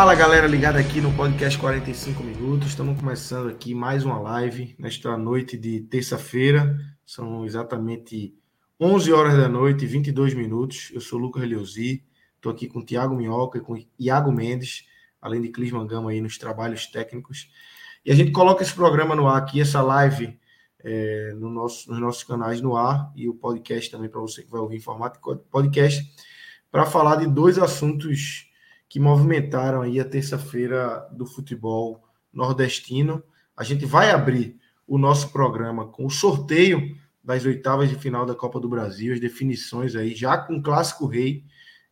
Fala galera ligada aqui no podcast 45 minutos. Estamos começando aqui mais uma live nesta noite de terça-feira. São exatamente 11 horas da noite e 22 minutos. Eu sou o Lucas Reliosi, estou aqui com o Tiago Minhoca e com o Iago Mendes, além de Clis Mangama aí nos trabalhos técnicos. E a gente coloca esse programa no ar aqui, essa live é, no nosso, nos nossos canais no ar e o podcast também para você que vai ouvir em formato podcast, para falar de dois assuntos que movimentaram aí a terça-feira do futebol nordestino. A gente vai abrir o nosso programa com o sorteio das oitavas de final da Copa do Brasil, as definições aí, já com o Clássico Rei,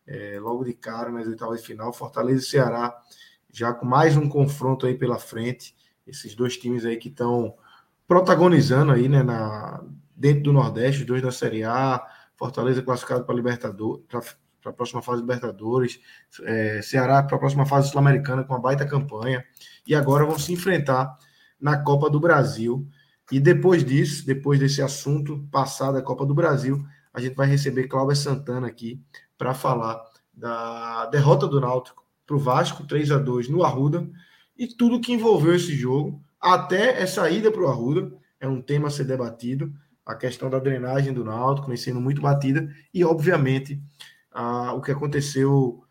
é, logo de cara nas oitavas de final, Fortaleza e Ceará, já com mais um confronto aí pela frente, esses dois times aí que estão protagonizando aí, né, na, dentro do Nordeste, os dois da Série A, Fortaleza classificado para Libertadores, para a próxima fase Libertadores, é, Ceará para a próxima fase Sul-Americana com uma baita campanha, e agora vão se enfrentar na Copa do Brasil. E depois disso, depois desse assunto passado da Copa do Brasil, a gente vai receber Cláudia Santana aqui para falar da derrota do Náutico para o Vasco, 3 a 2 no Arruda, e tudo que envolveu esse jogo, até essa ida para o Arruda, é um tema a ser debatido, a questão da drenagem do Náutico, vem sendo muito batida, e obviamente a, o que aconteceu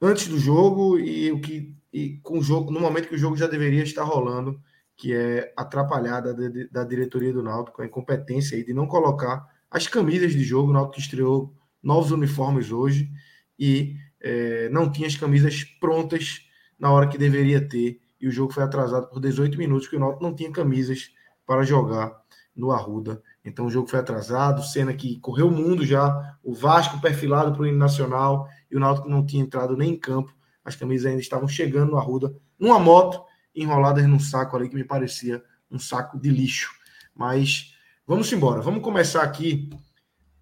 antes do jogo e o que e com o jogo no momento que o jogo já deveria estar rolando, que é atrapalhada da, diretoria do Náutico, a incompetência aí de não colocar as camisas de jogo. O Náutico estreou novos uniformes hoje e é, não tinha as camisas prontas na hora que deveria ter. E o jogo foi atrasado por 18 minutos, porque o Náutico não tinha camisas para jogar no Arruda. Então o jogo foi atrasado, cena que correu o mundo já, o Vasco perfilado para o hino nacional e o Náutico não tinha entrado nem em campo. As camisas ainda estavam chegando no Arruda, numa moto, enroladas num saco ali que me parecia um saco de lixo. Mas vamos embora, vamos começar aqui,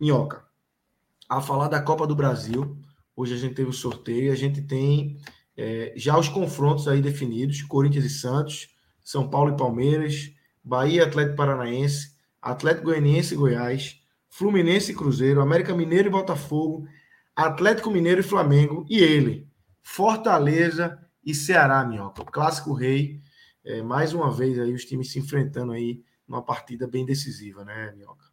Minhoca, a falar da Copa do Brasil. Hoje a gente teve o sorteio, a gente tem é, já os confrontos aí definidos: Corinthians e Santos, São Paulo e Palmeiras, Bahia e Atlético Paranaense, Atlético Goianiense e Goiás, Fluminense e Cruzeiro, América Mineiro e Botafogo, Atlético Mineiro e Flamengo e ele, Fortaleza e Ceará, Minhoca. Clássico rei, é, mais uma vez aí os times se enfrentando aí numa partida bem decisiva, né, Minhoca?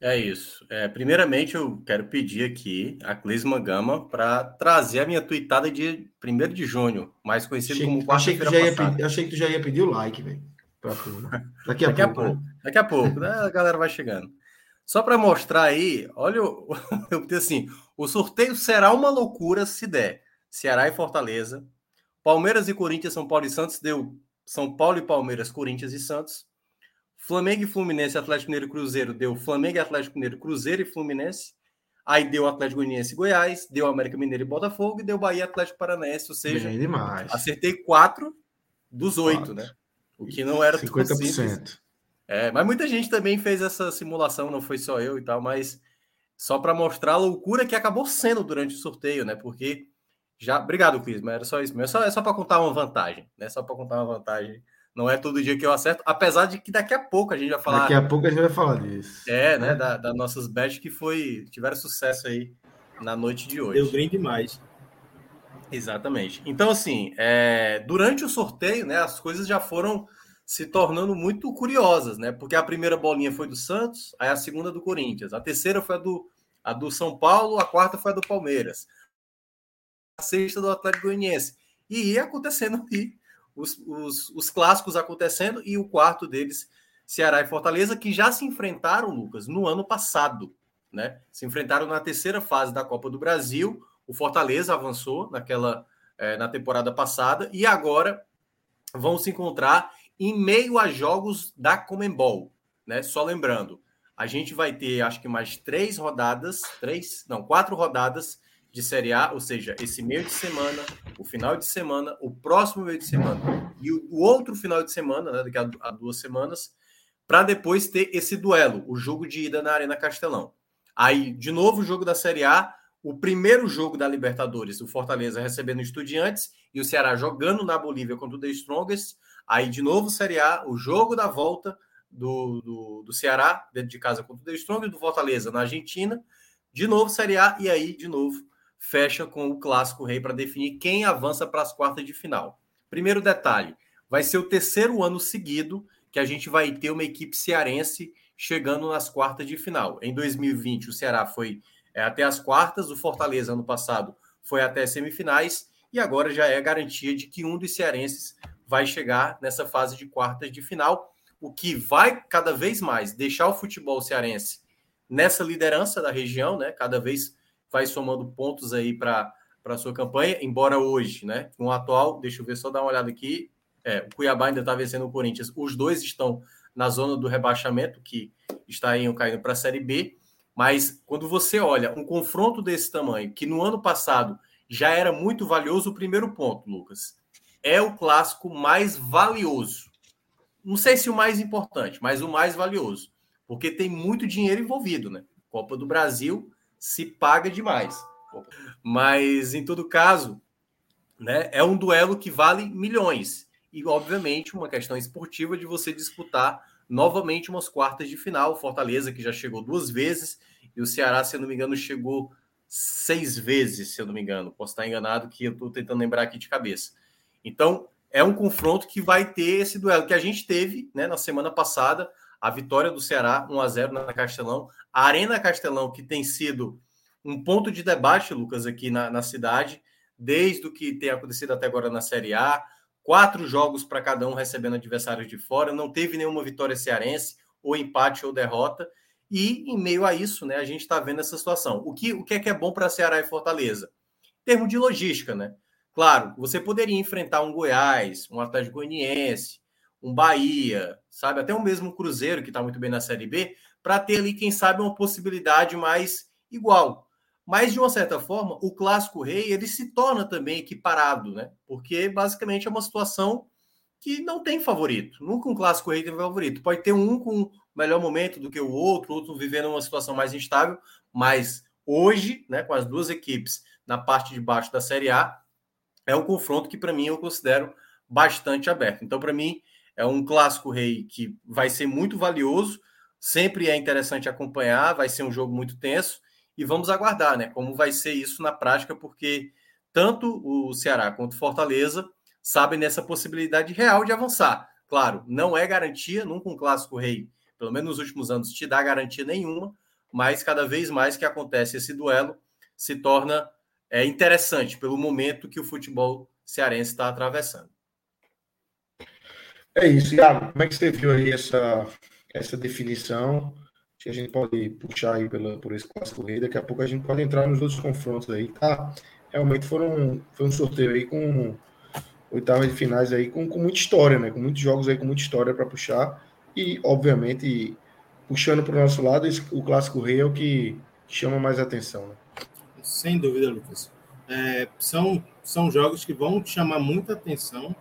É isso. É, primeiramente, eu quero pedir aqui a Clisma Gama para trazer a minha tweetada de 1 de junho, mais conhecido achei, como quarta-feira passada. achei que tu já ia pedir o like, velho. Daqui a Daqui pouco. A pouco. Né? Daqui a pouco, né? A galera vai chegando. Só para mostrar aí, olha, eu assim, o sorteio será uma loucura se der. Ceará e Fortaleza, Palmeiras e Corinthians, São Paulo e Santos deu São Paulo e Palmeiras, Corinthians e Santos. Flamengo e Fluminense, Atlético Mineiro e Cruzeiro deu Flamengo e Atlético Mineiro, Cruzeiro e Fluminense. Aí deu Atlético Goianiense e Goiás, deu América Mineiro e Botafogo e deu Bahia Atlético Paranaense, ou seja, acertei quatro dos oito, né? O que não era 50%. Simples. É, mas muita gente também fez essa simulação, não foi só eu e tal, mas só para mostrar a loucura que acabou sendo durante o sorteio, né? Porque já. Obrigado, Cris, mas era só isso mesmo. É só, é só para contar uma vantagem, né? Só para contar uma vantagem. Não é todo dia que eu acerto, apesar de que daqui a pouco a gente vai falar. Daqui a pouco a gente vai falar disso. É, né? Das da nossas bets que foi tiveram sucesso aí na noite de hoje. Deu bem demais. Exatamente. Então, assim, é, durante o sorteio, né, as coisas já foram se tornando muito curiosas, né? Porque a primeira bolinha foi do Santos, aí a segunda do Corinthians, a terceira foi a do, a do São Paulo, a quarta foi a do Palmeiras, a sexta do Atlético Goianiense. E ia acontecendo aí, os, os, os clássicos acontecendo, e o quarto deles, Ceará e Fortaleza, que já se enfrentaram, Lucas, no ano passado. né? Se enfrentaram na terceira fase da Copa do Brasil. O Fortaleza avançou naquela é, na temporada passada e agora vão se encontrar em meio a jogos da Comembol, né? Só lembrando, a gente vai ter acho que mais três rodadas, três, não, quatro rodadas de Série A, ou seja, esse meio de semana, o final de semana, o próximo meio de semana e o, outro final de semana, né, daqui a, duas semanas, para depois ter esse duelo, o jogo de ida na Arena Castelão. Aí, de novo, o jogo da Série A, o primeiro jogo da Libertadores, o Fortaleza recebendo Estudiantes e o Ceará jogando na Bolívia contra o The Strongest. Aí, de novo, Série A, o jogo da volta do, do, do Ceará, dentro de casa contra o The Strongest, do Fortaleza na Argentina. De novo, Série A, e aí, de novo, fecha com o clássico rei para definir quem avança para as quartas de final. Primeiro detalhe: vai ser o terceiro ano seguido que a gente vai ter uma equipe cearense chegando nas quartas de final. Em 2020, o Ceará foi é, até as quartas, o Fortaleza, ano passado, foi até semifinais, e agora já é garantia de que um dos cearenses vai chegar nessa fase de quartas de final, o que vai cada vez mais deixar o futebol cearense nessa liderança da região, né? Cada vez vai somando pontos aí para a sua campanha, embora hoje, né, com o atual, deixa eu ver, só dar uma olhada aqui, é, o Cuiabá ainda está vencendo o Corinthians, os dois estão na zona do rebaixamento, que está aí caindo para a Série B, mas quando você olha um confronto desse tamanho, que no ano passado já era muito valioso, o primeiro ponto, Lucas, é o clássico mais valioso. Não sei se o mais importante, mas o mais valioso, porque tem muito dinheiro envolvido, né? Copa do Brasil, se paga demais. Mas, em todo caso, né, é um duelo que vale milhões. E, obviamente, uma questão esportiva de você disputar novamente umas quartas de final. Fortaleza, que já chegou duas vezes, e o Ceará, se eu não me engano, chegou seis vezes, se eu não me engano. Posso estar enganado, que eu estou tentando lembrar aqui de cabeça. Então, é um confronto que vai ter esse duelo que a gente teve né, na semana passada a vitória do Ceará 1 a 0 na Castelão. A Arena Castelão, que tem sido um ponto de debate, Lucas, aqui na, na cidade, desde o que tem acontecido até agora na Série A. Quatro jogos para cada um recebendo adversários de fora, não teve nenhuma vitória cearense, ou empate ou derrota. E em meio a isso, né, a gente está vendo essa situação. O que, o que é que é bom para Ceará e Fortaleza? Em termos de logística, né? Claro, você poderia enfrentar um Goiás, um Atlético Goianiense, um Bahia, sabe? Até o mesmo Cruzeiro, que está muito bem na Série B, para ter ali, quem sabe, uma possibilidade mais igual. Mas, de uma certa forma, o clássico rei ele se torna também equiparado, né? Porque basicamente é uma situação que não tem favorito. Nunca um clássico rei tem favorito. Pode ter um com melhor momento do que o outro, outro vivendo uma situação mais instável, mas hoje, né, com as duas equipes na parte de baixo da Série A, é um confronto que para mim eu considero bastante aberto. Então, para mim, é um clássico rei que vai ser muito valioso, sempre é interessante acompanhar, vai ser um jogo muito tenso e vamos aguardar, né, como vai ser isso na prática, porque tanto o Ceará quanto o Fortaleza sabem nessa possibilidade real de avançar. Claro, não é garantia, nunca um clássico rei, pelo menos nos últimos anos, te dá garantia nenhuma, mas cada vez mais que acontece esse duelo se torna é, interessante pelo momento que o futebol cearense está atravessando. É isso, Iago. Como é que você viu aí essa, essa definição? Que a gente pode puxar aí pela, por esse clássico rei. Daqui a pouco a gente pode entrar nos outros confrontos aí, tá? Realmente foram, foi um sorteio aí com oitavas de finais aí com, com muita história, né? Com muitos jogos aí com muita história para puxar. E, obviamente, puxando para o nosso lado, o clássico rei é o que chama mais atenção, né? Sem dúvida, Lucas. É, são, são jogos que vão chamar muita atenção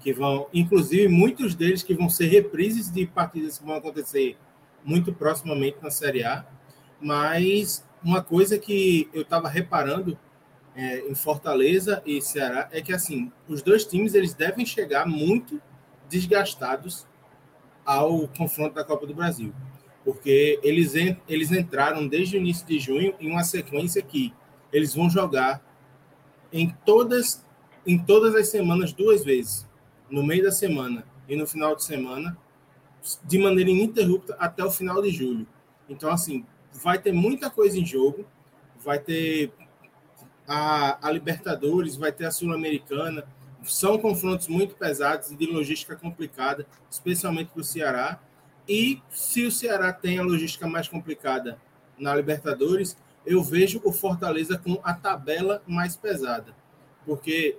que vão, inclusive muitos deles que vão ser reprises de partidas que vão acontecer muito proximamente na Série A. Mas uma coisa que eu estava reparando é, em Fortaleza e Ceará é que assim os dois times eles devem chegar muito desgastados ao confronto da Copa do Brasil, porque eles, eles entraram desde o início de junho em uma sequência que eles vão jogar em todas em todas as semanas duas vezes no meio da semana e no final de semana, de maneira ininterrupta até o final de julho. Então, assim, vai ter muita coisa em jogo, vai ter a, a Libertadores, vai ter a Sul-Americana. São confrontos muito pesados e de logística complicada, especialmente para o Ceará. E se o Ceará tem a logística mais complicada na Libertadores, eu vejo o Fortaleza com a tabela mais pesada. Porque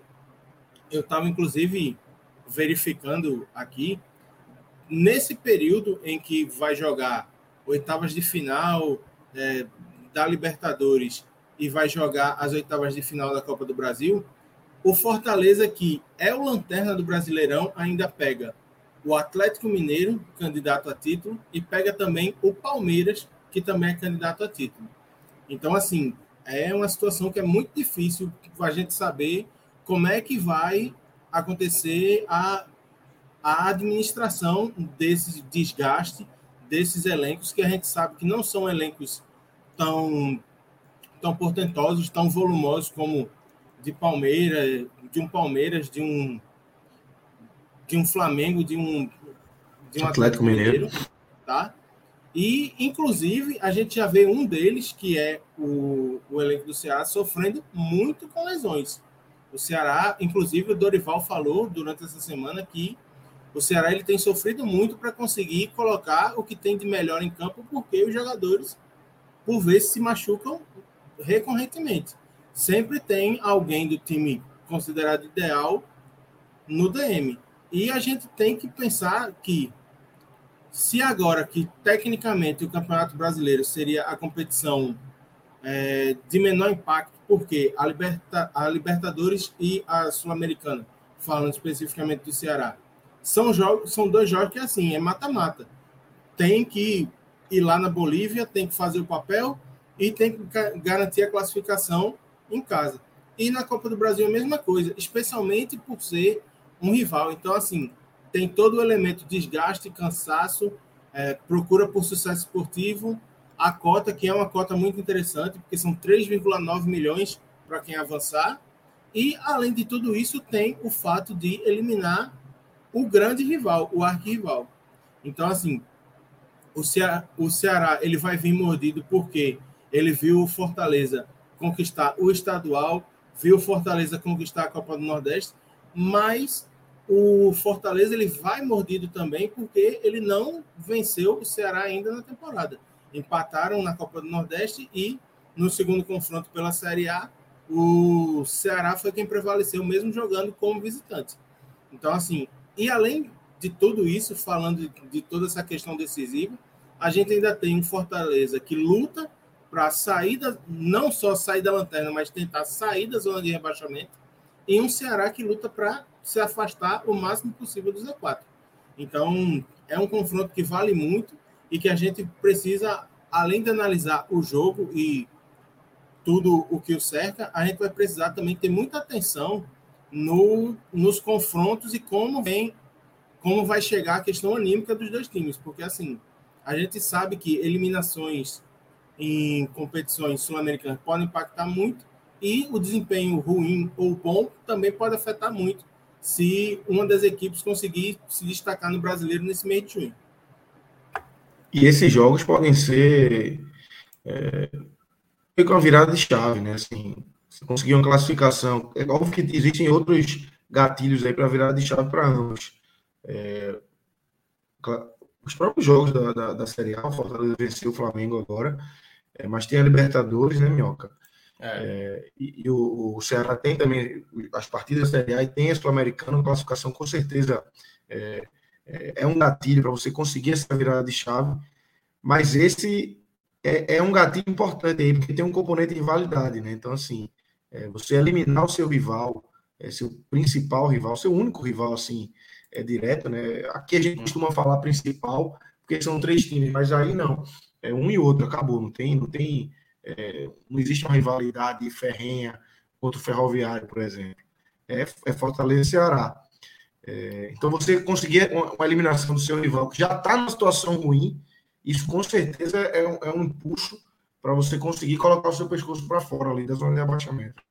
eu estava, inclusive, verificando aqui, nesse período em que vai jogar oitavas de final é, da Libertadores e vai jogar as oitavas de final da Copa do Brasil, o Fortaleza, que é o lanterna do Brasileirão, ainda pega o Atlético Mineiro, candidato a título, e pega também o Palmeiras, que também é candidato a título. Então, assim, é uma situação que é muito difícil a gente saber como é que vai acontecer a, a administração desse desgaste, desses elencos, que a gente sabe que não são elencos tão, tão portentosos, tão volumosos como de Palmeiras, de um Palmeiras, de um de um Flamengo, de um de um Atlético, Atlético Mineiro, Mineiro, tá? E inclusive a gente já vê um deles que é o, o elenco do Ceará sofrendo muito com lesões. O Ceará, inclusive o Dorival falou durante essa semana que o Ceará ele tem sofrido muito para conseguir colocar o que tem de melhor em campo, porque os jogadores por vezes se machucam recorrentemente sempre tem alguém do time considerado ideal no DM. E a gente tem que pensar que se agora que tecnicamente o Campeonato Brasileiro seria a competição é, de menor impacto, porque a, Liberta, a Libertadores e a Sul-Americana, falando especificamente do Ceará, são jogos, são dois jogos que assim, é mata-mata. Tem que ir lá na Bolívia, tem que fazer o papel e tem que garantir a classificação em casa. E na Copa do Brasil a mesma coisa, especialmente por ser um rival. Então, assim, tem todo o elemento desgaste, cansaço, é, procura por sucesso esportivo, a cota, que é uma cota muito interessante, porque são 3,9 milhões para quem avançar. E, além de tudo isso, tem o fato de eliminar o grande rival, o arquirrival. Então, assim, o o Ceará ele vai vir mordido porque ele viu o Fortaleza conquistar o estadual, viu o Fortaleza conquistar a Copa do Nordeste, mas o Fortaleza ele vai mordido também porque ele não venceu o Ceará ainda na temporada. Empataram na Copa do Nordeste e no segundo confronto pela Série A, o Ceará foi quem prevaleceu, mesmo jogando como visitante. Então, assim, e além de tudo isso, falando de, de toda essa questão decisiva, a gente ainda tem um Fortaleza que luta para sair da, não só sair da lanterna, mas tentar sair da zona de rebaixamento, e um Ceará que luta para se afastar o máximo possível do Z4. Então, é um confronto que vale muito e que a gente precisa, além de analisar o jogo e tudo o que o cerca, a gente vai precisar também ter muita atenção no, nos confrontos e como vem, como vai chegar a questão anímica dos dois times, porque assim, a gente sabe que eliminações em competições sul-americanas pode impactar muito e o desempenho ruim ou bom também pode afetar muito se uma das equipes conseguir se destacar no brasileiro nesse meio de junho. E esses jogos podem ser é, uma virada de chave, né? Assim, conseguir uma classificação, é óbvio que existem outros gatilhos aí para virada de chave para ambos. É, os próprios jogos da, da, da Série A, o Fortaleza venceu o Flamengo agora, é, mas tem a Libertadores, né, Minhoca? É. É, e, e o, o, Ceará tem também as partidas da Série A e tem a Sul-Americana, classificação com certeza é, é, é um gatilho para você conseguir essa virada de chave, mas esse é, é, um gatilho importante aí, porque tem um componente de validade, né? Então, assim, é, você eliminar o seu rival, seu principal rival, seu único rival, assim, é direto, né? Aqui a gente costuma falar principal, porque são três times, mas aí não é um e outro, acabou, não tem, não tem, é, não existe uma rivalidade ferrenha contra o Ferroviário, por exemplo. É, é Fortaleza e Ceará. É, então você conseguir uma, uma, eliminação do seu rival que já está numa situação ruim, isso com certeza é um, é um impulso para você conseguir colocar o seu pescoço para fora ali da zona de abaixamento.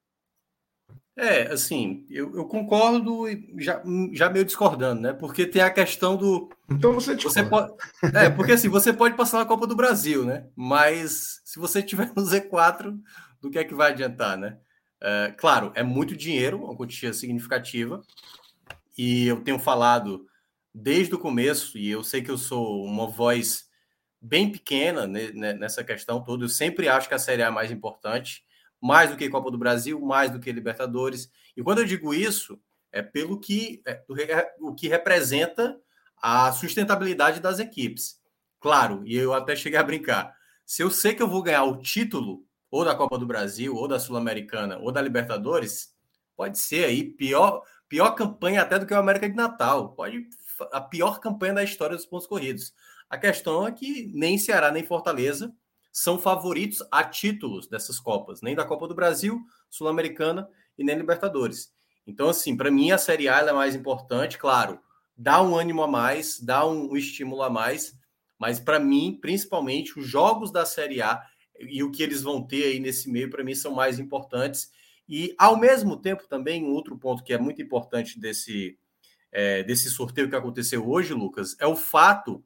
É, assim, eu, eu concordo e já, já meio discordando, né? Porque tem a questão do. Então você discorda. Você pode, é, porque assim, você pode passar na Copa do Brasil, né? Mas se você tiver no Z4, do que é que vai adiantar, né? É, claro, é muito dinheiro, uma quantia significativa, e eu tenho falado desde o começo, e eu sei que eu sou uma voz bem pequena nessa questão toda. Eu sempre acho que a Série A é mais importante, mais do que Copa do Brasil, mais do que Libertadores. E quando eu digo isso, é pelo que, é, o que representa a sustentabilidade das equipes. Claro, e eu até cheguei a brincar. Se eu sei que eu vou ganhar o título, ou da Copa do Brasil, ou da Sul-Americana, ou da Libertadores, pode ser aí pior, pior campanha até do que o América de Natal. Pode a pior campanha da história dos pontos corridos. A questão é que nem Ceará nem Fortaleza são favoritos a títulos dessas Copas, nem da Copa do Brasil, Sul-Americana e nem Libertadores. Então, assim, para mim a Série A é mais importante, claro, dá um ânimo a mais, dá um, um estímulo a mais, mas para mim, principalmente, os jogos da Série A e o que eles vão ter aí nesse meio, para mim, são mais importantes. E, ao mesmo tempo, também, um outro ponto que é muito importante desse, é, desse sorteio que aconteceu hoje, Lucas, é o fato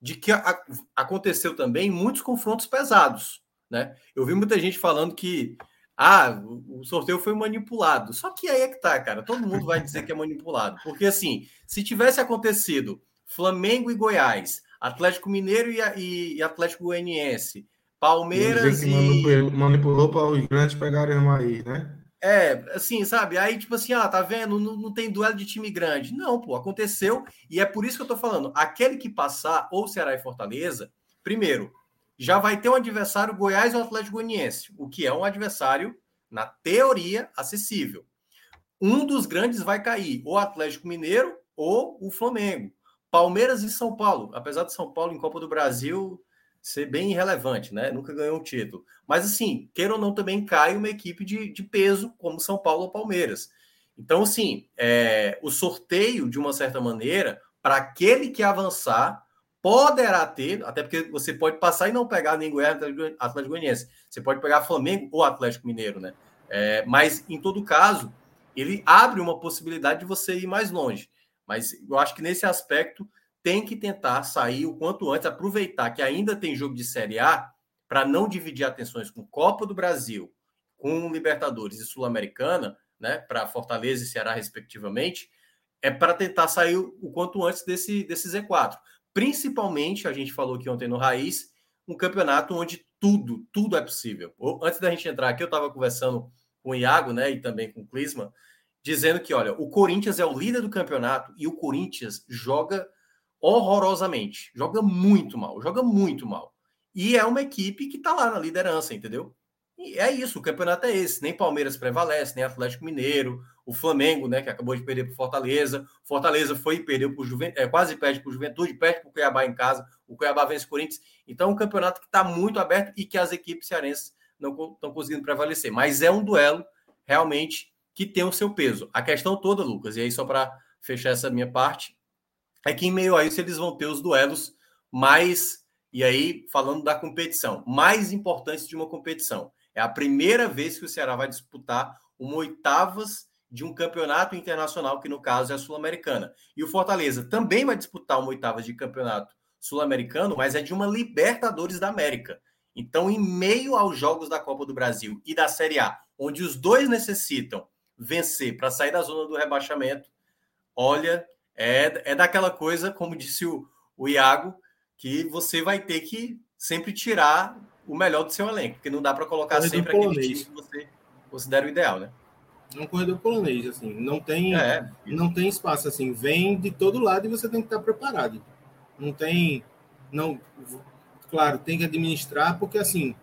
de que a, aconteceu também muitos confrontos pesados. Né? Eu vi muita gente falando que ah, o sorteio foi manipulado. Só que aí é que tá, cara. Todo mundo vai dizer que é manipulado. Porque, assim, se tivesse acontecido Flamengo e Goiás, Atlético Mineiro e, e Atlético Goianiense, Palmeiras e. Manipulou, manipulou para os grandes pegarem mais, né? É, assim, sabe? Aí, tipo assim, ah, tá vendo? Não, não, tem duelo de time grande. Não, pô, aconteceu. E é por isso que eu tô falando. Aquele que passar, ou Ceará e Fortaleza, primeiro, já vai ter um adversário Goiás ou Atlético Goianiense, o que é um adversário, na teoria, acessível. Um dos grandes vai cair, ou Atlético Mineiro ou o Flamengo. Palmeiras e São Paulo, apesar de São Paulo em Copa do Brasil ser bem irrelevante, né? Nunca ganhou um título. Mas assim, queira ou não, também cai uma equipe de, de peso, como São Paulo ou Palmeiras. Então, assim, é, o sorteio, de uma certa maneira, para aquele que avançar, poderá ter, até porque você pode passar e não pegar nem Goiás Atlético Goianiense. Você pode pegar Flamengo ou Atlético Mineiro, né? É, mas, em todo caso, ele abre uma possibilidade de você ir mais longe. Mas eu acho que nesse aspecto tem que tentar sair o quanto antes, aproveitar que ainda tem jogo de Série A para não dividir atenções com Copa do Brasil, com Libertadores e Sul-Americana, né, para Fortaleza e Ceará, respectivamente, é para tentar sair o quanto antes desse, desse Z4. Principalmente, a gente falou aqui ontem no Raiz, um campeonato onde tudo, tudo é possível. Antes da gente entrar aqui, eu estava conversando com o Iago, né, e também com o Clisma, dizendo que, olha, o Corinthians é o líder do campeonato e o Corinthians joga horrorosamente. Joga muito mal, joga muito mal. E é uma equipe que está lá na liderança, entendeu? E é isso, o campeonato é esse. Nem Palmeiras prevalece, nem Atlético Mineiro, o Flamengo, né, que acabou de perder para Fortaleza. Fortaleza foi e perdeu para o Juventude, é, quase perde para o Juventude, perde para o Cuiabá em casa. O Cuiabá vence o Corinthians. Então, é um campeonato que está muito aberto e que as equipes cearenses não estão conseguindo prevalecer. Mas é um duelo realmente que tem o seu peso. A questão toda, Lucas, e aí só para fechar essa minha parte, é que em meio a isso eles vão ter os duelos mais, e aí falando da competição, mais importantes de uma competição. É a primeira vez que o Ceará vai disputar uma oitavas de um campeonato internacional, que no caso é a Sul-Americana. E o Fortaleza também vai disputar uma oitavas de campeonato sul-americano, mas é de uma Libertadores da América. Então, em meio aos jogos da Copa do Brasil e da Série A, onde os dois necessitam vencer para sair da zona do rebaixamento, olha, é, é daquela coisa, como disse o, o Iago, que você vai ter que sempre tirar o melhor do seu elenco, porque não dá para colocar corredor sempre polonês. aquele time que você considera o ideal, né? É um corredor polonês, assim, não tem, é, não tem espaço, assim, vem de todo lado e você tem que estar preparado. Não tem, não, claro, tem que administrar, porque assim,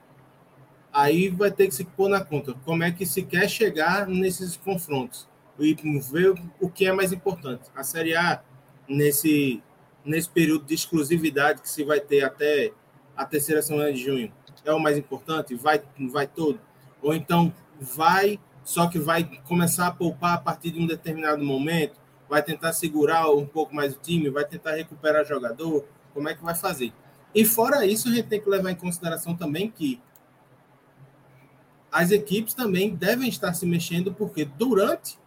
aí vai ter que se pôr na conta como é que se quer chegar nesses confrontos e ver o que é mais importante. A Série A, nesse, nesse período de exclusividade que se vai ter até a terceira semana de junho, é o mais importante? Vai, vai todo? Ou então vai, só que vai começar a poupar a partir de um determinado momento? Vai tentar segurar um pouco mais o time? Vai tentar recuperar jogador? Como é que vai fazer? E fora isso, a gente tem que levar em consideração também que as equipes também devem estar se mexendo, porque durante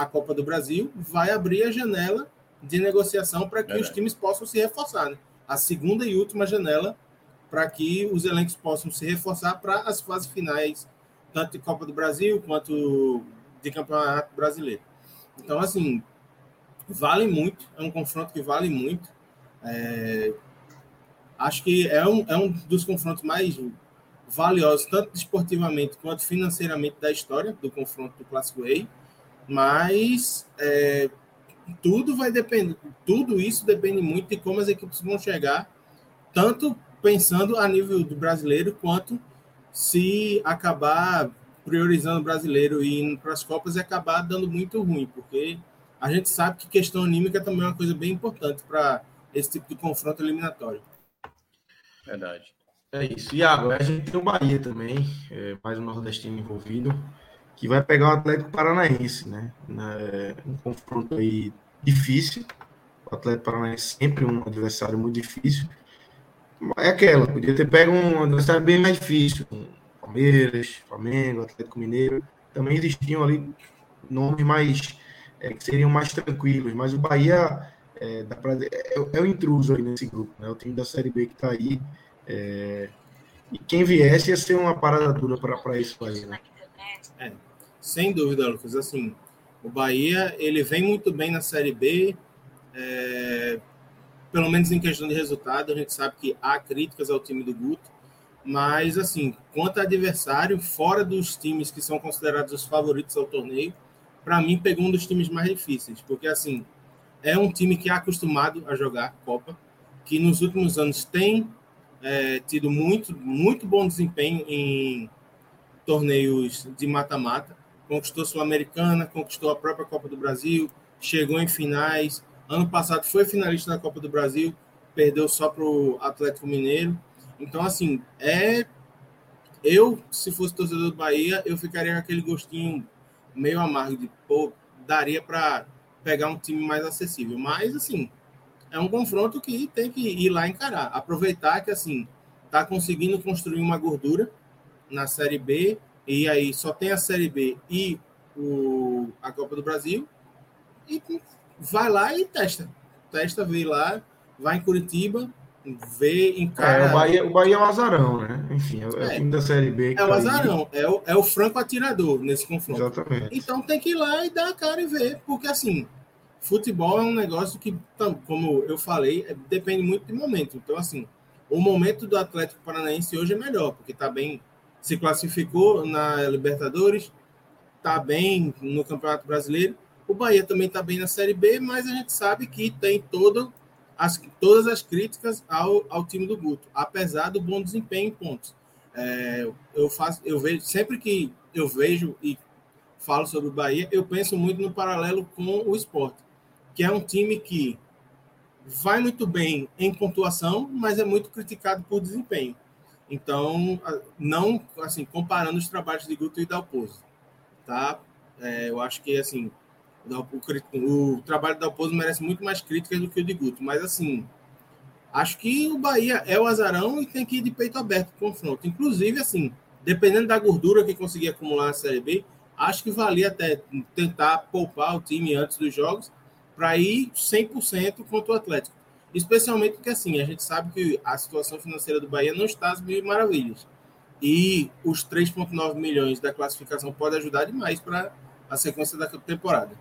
a Copa do Brasil vai abrir a janela de negociação para que é os times possam se reforçar. Né? A segunda e última janela para que os elencos possam se reforçar para as fases finais, tanto de Copa do Brasil quanto de Campeonato Brasileiro. Então, assim, vale muito, é um confronto que vale muito. É... acho que é um, é um dos confrontos mais valiosos, tanto esportivamente quanto financeiramente, da história do confronto do Clássico Rei. Mas é, tudo vai depender, tudo isso depende muito de como as equipes vão chegar, tanto pensando a nível do brasileiro, quanto se acabar priorizando o brasileiro e indo para as Copas e acabar dando muito ruim, porque a gente sabe que questão anímica também é uma coisa bem importante para esse tipo de confronto eliminatório. Verdade. É isso. E agora a gente tem o Bahia também, é, mais um nordestino envolvido, que vai pegar o Atlético Paranaense, né? Na, um confronto aí difícil. O Atlético Paranaense sempre um adversário muito difícil. É aquela, podia ter pego um adversário bem mais difícil. Palmeiras, Flamengo, Atlético Mineiro. Também existiam ali nomes mais é, que seriam mais tranquilos, mas o Bahia é, pra, é, é, o intruso aí nesse grupo, né? O time da Série B que está aí. É, e quem viesse ia ser uma parada dura para isso aí, né? É, sem dúvida, Lucas. Assim, o Bahia ele vem muito bem na Série B, é, pelo menos em questão de resultado. A gente sabe que há críticas ao time do Guto, mas assim, quanto a adversário, fora dos times que são considerados os favoritos ao torneio, para mim pegou um dos times mais difíceis, porque assim é um time que é acostumado a jogar Copa, que nos últimos anos tem é, tido muito, muito bom desempenho em torneios de mata-mata. Conquistou Sul-Americana, conquistou a própria Copa do Brasil, chegou em finais. Ano passado foi finalista da Copa do Brasil, perdeu só para o Atlético Mineiro. Então, assim, é. Eu, se fosse torcedor do Bahia, eu ficaria com aquele gostinho meio amargo de, pô, daria para pegar um time mais acessível. Mas, assim, é um confronto que tem que ir lá encarar. Aproveitar que, assim, tá conseguindo construir uma gordura na Série B, e aí só tem a Série B e o, a Copa do Brasil, e vai lá e testa. Testa, vê lá, vai em Curitiba, vê, encara... É, o Bahia, o Bahia é o azarão, né? Enfim, é, é o time da Série B. é o tá azarão, é o, é o franco atirador nesse confronto. Exatamente. Então tem que ir lá e dar a cara e ver, porque assim, futebol é um negócio que, como eu falei, é, depende muito do momento. Então, assim, o momento do Atlético Paranaense hoje é melhor, porque está bem, se classificou na Libertadores, está bem no Campeonato Brasileiro. O Bahia também está bem na Série B, mas a gente sabe que tem todo as, todas as críticas ao, ao time do Guto, apesar do bom desempenho em pontos. É, eu faço, eu vejo sempre que eu vejo e falo sobre o Bahia, eu penso muito no paralelo com o esporte que é um time que vai muito bem em pontuação, mas é muito criticado por desempenho. Então, não assim comparando os trabalhos de Guto e Dalpozo, tá? É, eu acho que assim o, o trabalho do Dalpozo merece muito mais críticas do que o de Guto, mas assim acho que o Bahia é o azarão e tem que ir de peito aberto para o confronto. Inclusive, assim, dependendo da gordura que conseguir acumular na Série B, acho que valia até tentar poupar o time antes dos jogos para ir 100% contra o Atlético. Especialmente porque, assim, a gente sabe que a situação financeira do Bahia não está às mil maravilhas. E os 3,9 milhões da classificação pode ajudar demais para a sequência da temporada.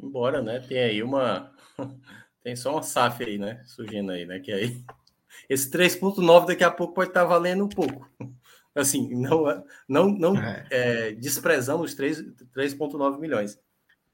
Embora, né? Tem aí uma. Tem só uma SAF aí, né? Surgindo aí, né? Que aí. Esse 3,9 daqui a pouco pode estar tá valendo um pouco. Assim, não, não, não é. É, desprezamos 3,9 milhões.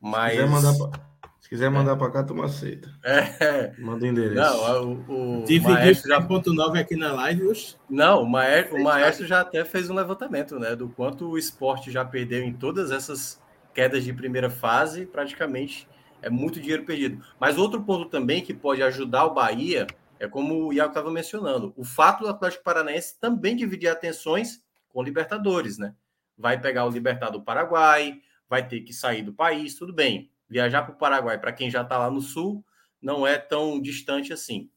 Mas. Se quiser mandar quiser mandar é. para cá, tu aceita. É. Manda o endereço. Não, o, o Maestro já ponto 9 aqui na live hoje. Não, o Maestro, o Maestro já até fez um levantamento, né? Do quanto o esporte já perdeu em todas essas quedas de primeira fase, praticamente é muito dinheiro perdido. Mas outro ponto também que pode ajudar o Bahia é como o Iago estava mencionando, o fato do Atlético Paranaense também dividir atenções com o Libertadores, né? Vai pegar o Libertador do Paraguai, vai ter que sair do país, tudo bem Viajar para o Paraguai, para quem já está lá no sul, não é tão distante assim.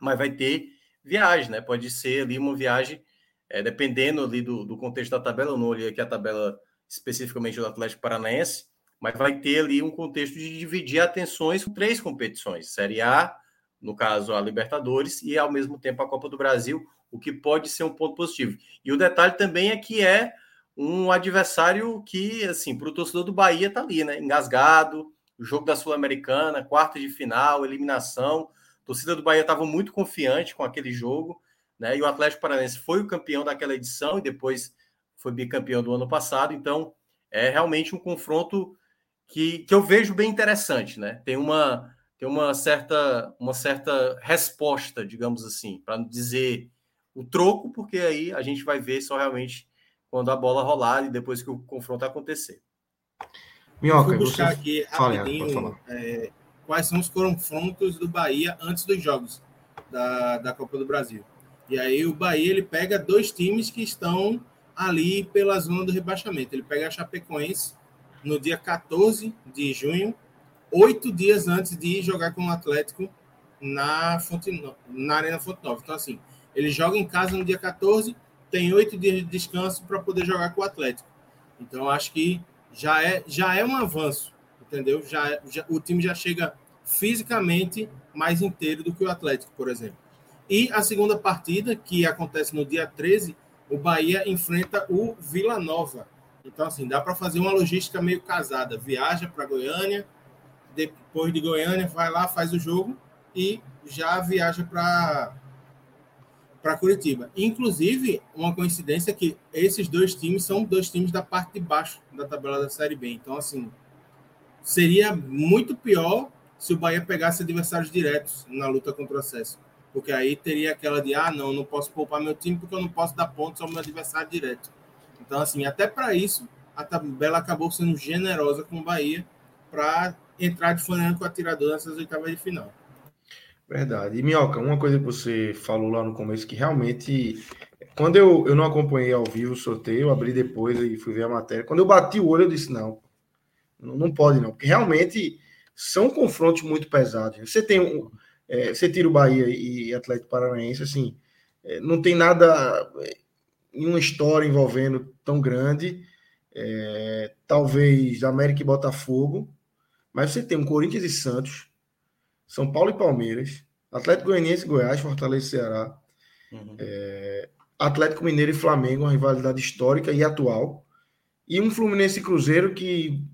Mas vai ter viagem, né? Pode ser ali uma viagem, é, dependendo ali do, do contexto da tabela, eu não olhei aqui a tabela especificamente do Atlético Paranaense, mas vai ter ali um contexto de dividir atenções com três competições: Série A, no caso a Libertadores, e ao mesmo tempo a Copa do Brasil, o que pode ser um ponto positivo. E o detalhe também é que é um adversário que, assim, para o torcedor do Bahia tá ali, né? Engasgado, o jogo da Sul-Americana, quarta de final, eliminação. A torcida do Bahia estava muito confiante com aquele jogo, né? E o Atlético Paranaense foi o campeão daquela edição e depois foi bicampeão do ano passado. Então, é realmente um confronto que, que eu vejo bem interessante, né? Tem uma tem uma certa uma certa resposta, digamos assim, para não dizer o troco, porque aí a gente vai ver só realmente quando a bola rolar e depois que o confronto acontecer. Minhoca, vou buscar você... aqui rapidinho é, quais são os confrontos do Bahia antes dos jogos da, da Copa do Brasil. E aí o Bahia ele pega dois times que estão ali pela zona do rebaixamento. Ele pega a Chapecoense no dia 14 de junho, oito dias antes de jogar com o Atlético na, Fonte, na Arena Fonte Nova. Então, assim, ele joga em casa no dia 14, tem oito dias de descanso para poder jogar com o Atlético. Então, acho que já é, já é um avanço, entendeu? Já, já, o time já chega fisicamente mais inteiro do que o Atlético, por exemplo. E a segunda partida, que acontece no dia 13, o Bahia enfrenta o Vila Nova. Então, assim, dá para fazer uma logística meio casada. Viaja para Goiânia, depois de Goiânia, vai lá, faz o jogo e já viaja para para Curitiba. Inclusive, uma coincidência que esses dois times são dois times da parte de baixo da tabela da Série B. Então, assim, seria muito pior se o Bahia pegasse adversários diretos na luta contra o acesso. Porque aí teria aquela de, ah, não, não posso poupar meu time porque eu não posso dar pontos ao meu adversário direto. Então, assim, até para isso, a tabela acabou sendo generosa com o Bahia para entrar de flanando com o atirador nessas oitavas de final. Verdade. E, Minhoca, uma coisa que você falou lá no começo, que realmente, quando eu, eu não acompanhei ao vivo o sorteio, abri depois e fui ver a matéria. Quando eu bati o olho, eu disse: não, não pode não, porque realmente são confrontos muito pesados. Você tem um, é, você tira o Bahia e Atlético Paranaense, assim, é, não tem nada, nenhuma história envolvendo tão grande. É, talvez América e Botafogo, mas você tem um Corinthians e Santos são Paulo e Palmeiras, Atlético Goianiense e Goiás, Fortaleza e Ceará, uhum. é, Atlético Mineiro e Flamengo, uma rivalidade histórica e atual, e um Fluminense e Cruzeiro que,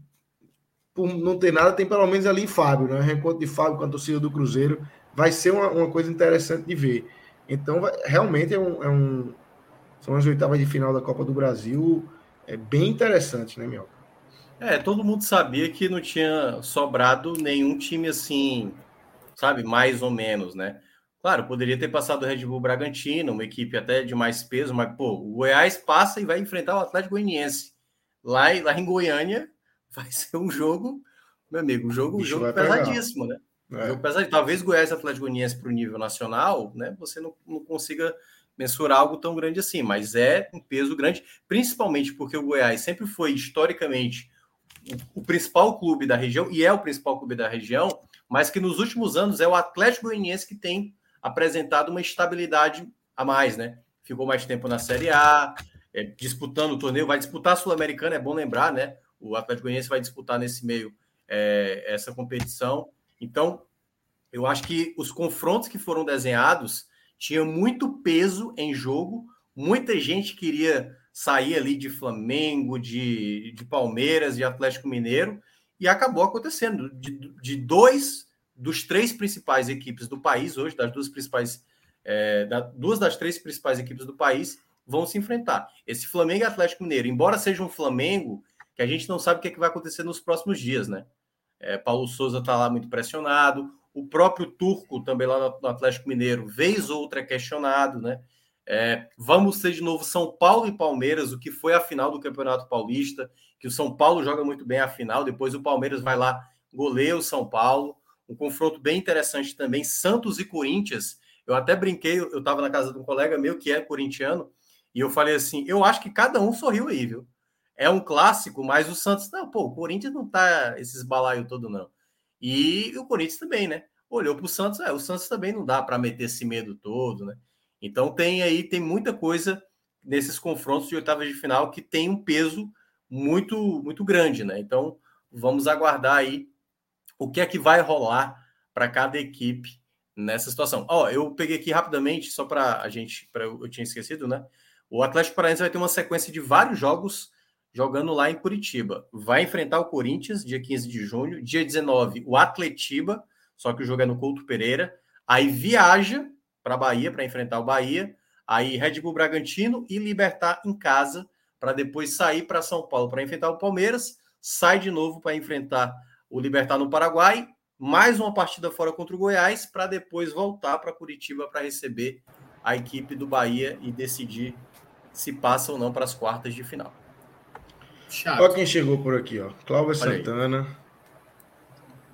por não ter nada, tem pelo menos ali Fábio, né? O reencontro de Fábio com a torcida do Cruzeiro vai ser uma, uma coisa interessante de ver. Então, vai, realmente é um, é um, são as oitavas de final da Copa do Brasil, é bem interessante, né, Mioca? É, todo mundo sabia que não tinha sobrado nenhum time assim sabe? Mais ou menos, né? Claro, poderia ter passado o Red Bull Bragantino, uma equipe até de mais peso, mas, pô, o Goiás passa e vai enfrentar o Atlético Goianiense. Lá, lá em Goiânia vai ser um jogo, meu amigo, um jogo, um jogo pesadíssimo, né? É. jogo pesadíssimo. Talvez Goiás e Atlético Goianiense para o nível nacional, né? Você não, não consiga mensurar algo tão grande assim, mas é um peso grande, principalmente porque o Goiás sempre foi historicamente o, o principal clube da região e é o principal clube da região mas que nos últimos anos é o Atlético Goianiense que tem apresentado uma estabilidade a mais, né? Ficou mais tempo na Série A, é, disputando o torneio, vai disputar a Sul-Americana, é bom lembrar, né? O Atlético Goianiense vai disputar nesse meio é, essa competição. Então, eu acho que os confrontos que foram desenhados tinham muito peso em jogo, muita gente queria sair ali de Flamengo, de, de Palmeiras, de Atlético Mineiro, e acabou acontecendo. De, de dois dos três principais equipes do país hoje, das duas principais, é, da, duas das três principais equipes do país vão se enfrentar. Esse Flamengo e Atlético Mineiro, embora seja um Flamengo que a gente não sabe o que, é que vai acontecer nos próximos dias, né? É, Paulo Souza está lá muito pressionado, o próprio Turco também lá no, Atlético Mineiro, vez ou outra é questionado, né? É, vamos ter de novo São Paulo e Palmeiras, o que foi a final do Campeonato Paulista, que o São Paulo joga muito bem a final, depois o Palmeiras vai lá, goleia o São Paulo. Um confronto bem interessante também, Santos e Corinthians. Eu até brinquei, eu estava na casa de um colega meu que é corintiano, e eu falei assim: eu acho que cada um sorriu aí, viu? É um clássico, mas o Santos, não, pô, o Corinthians não tá esses balaio todo, não. E o Corinthians também, né? Olhou para o Santos, é, o Santos também não dá para meter esse medo todo, né? Então tem aí, tem muita coisa nesses confrontos de oitavas de final que tem um peso muito, muito grande, né? Então vamos aguardar aí o que é que vai rolar para cada equipe nessa situação. Ó, oh, eu peguei aqui rapidamente, só para a gente, para eu, tinha esquecido, né? O Atlético Paranaense vai ter uma sequência de vários jogos jogando lá em Curitiba. Vai enfrentar o Corinthians dia 15 de junho, dia 19 o Atletiba, só que o jogo é no Couto Pereira. Aí viaja para Bahia para enfrentar o Bahia, aí Red Bull Bragantino e Libertar em casa para depois sair para São Paulo para enfrentar o Palmeiras, sai de novo para enfrentar o Libertar no Paraguai, mais uma partida fora contra o Goiás para depois voltar para Curitiba para receber a equipe do Bahia e decidir se passa ou não para as quartas de final. Chato. Olha quem chegou por aqui, ó. Cláudia Santana.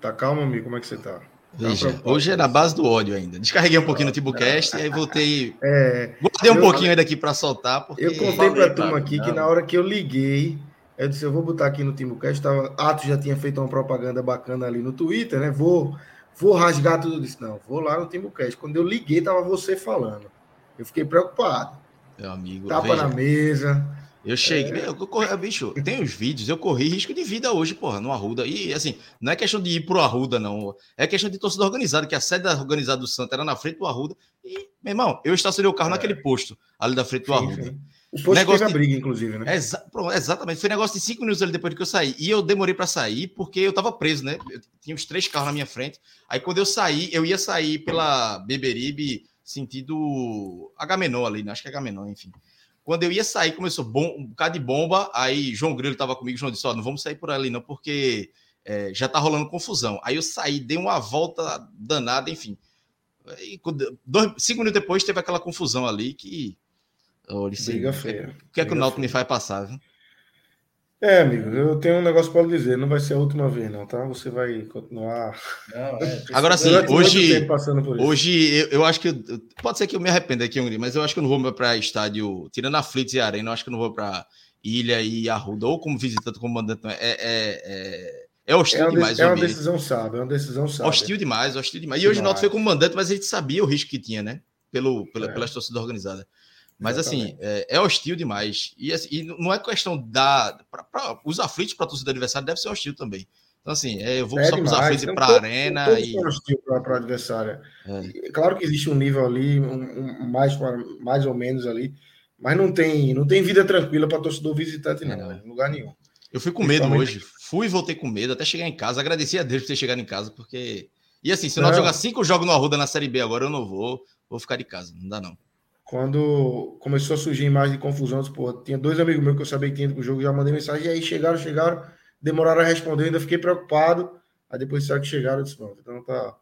Tá calmo, amigo? Como é que você tá? Veja, hoje é na base do ódio ainda. Descarreguei um pouquinho no Tibucast e aí voltei. É, Guardei um eu, pouquinho aí daqui para soltar. Porque... Eu contei para a turma aqui que na hora que eu liguei, eu disse: eu vou botar aqui no Tibucast. Tava, Atos já tinha feito uma propaganda bacana ali no Twitter, né? Vou, vou rasgar tudo. Disse: não, vou lá no Tibucast. Quando eu liguei, tava você falando. Eu fiquei preocupado. Meu amigo. Tapa veja. na mesa. Eu cheguei, é. eu, corri, bicho, tem os vídeos, eu corri risco de vida hoje, porra, no Arruda. E assim, não é questão de ir pro Arruda, não. É questão de torcida organizada, que a sede organizada do Santa era na frente do Arruda. E, meu irmão, eu estacionei o carro é. naquele posto, ali da frente do Arruda. Sim. O posto negócio teve a briga, inclusive, né? Exa pronto, exatamente. Foi negócio de cinco minutos ali depois que eu saí. E eu demorei para sair porque eu tava preso, né? Eu tinha uns três carros na minha frente. Aí quando eu saí, eu ia sair pela Beberibe, sentido Agamenon ali, né? Acho que é Agamenon, enfim. Quando eu ia sair, começou bom, um bocado de bomba. Aí João Grilo estava comigo. João disse: Ó, não vamos sair por ali, não, porque é, já tá rolando confusão. Aí eu saí, dei uma volta danada, enfim. E, dois, cinco minutos depois teve aquela confusão ali que. Olha, Briga feia. O que é que o Náutico me faz passar, viu? É, amigo, eu tenho um negócio para dizer. Não vai ser a última vez, não, tá? Você vai continuar. Não, é, Agora sim, hoje, hoje eu, eu, acho que pode ser que eu me arrependa aqui, mas eu acho que eu não vou para estádio, tirando a Flits e a Arena, eu acho que eu não vou para Ilha e Arruda, ou como visitante, como mandante. É, é, é, é hostil é demais. É uma decisão sábia, é uma decisão sábia. Hostil demais, hostil demais. E hoje o Náutico foi como mandante, mas a gente sabia o risco que tinha, né? Pelo, pela, é. pela torcida organizada. Mas assim, é, é, hostil demais. E, assim, e, não é questão da. Pra, pra, os aflitos para a torcida adversária deve ser hostil também. Então, assim, é, eu vou é só com os aflitos para a arena. Todo e... hostil para a adversária. É. Claro que existe um nível ali, um, um, mais, mais ou menos ali, mas não tem, não tem vida tranquila para torcedor visitante, não, é. em lugar nenhum. Eu fui com medo hoje. Fui e voltei com medo até chegar em casa. Agradeci a Deus por ter chegado em casa, porque. E assim, se nós jogar cinco jogos no Arruda na Série B agora, eu não vou. Vou ficar de casa. Não dá, não. Quando começou a surgir imagem de confusão, disse, pô, tinha dois amigos meus que eu sabia que tinha o jogo, já mandei mensagem, e aí chegaram, chegaram, demoraram a responder, ainda fiquei preocupado. Aí depois disseram que chegaram, eu disse, pronto, então tá,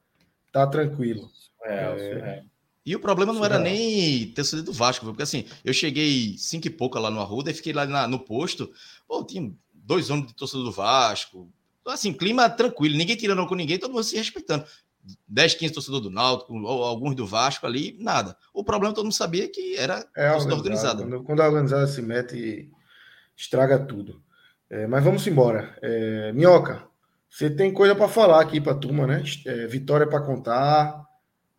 tá tranquilo. É, é... é. E o problema não era nem ter sido do Vasco, porque assim, eu cheguei cinco e pouca lá no Arruda e fiquei lá na, no posto, pô, tinha dois homens de torcedor do Vasco, assim, clima tranquilo, ninguém tirando com ninguém, todo mundo se respeitando. 10, 15 torcedores do Náutico, ou alguns do Vasco ali, nada. O problema todo mundo sabia que era é torcida organizada. Quando, quando, a organizada se mete, estraga tudo. É, mas vamos embora. É, Minhoca, você tem coisa para falar aqui para a turma, né? É, vitória para contar.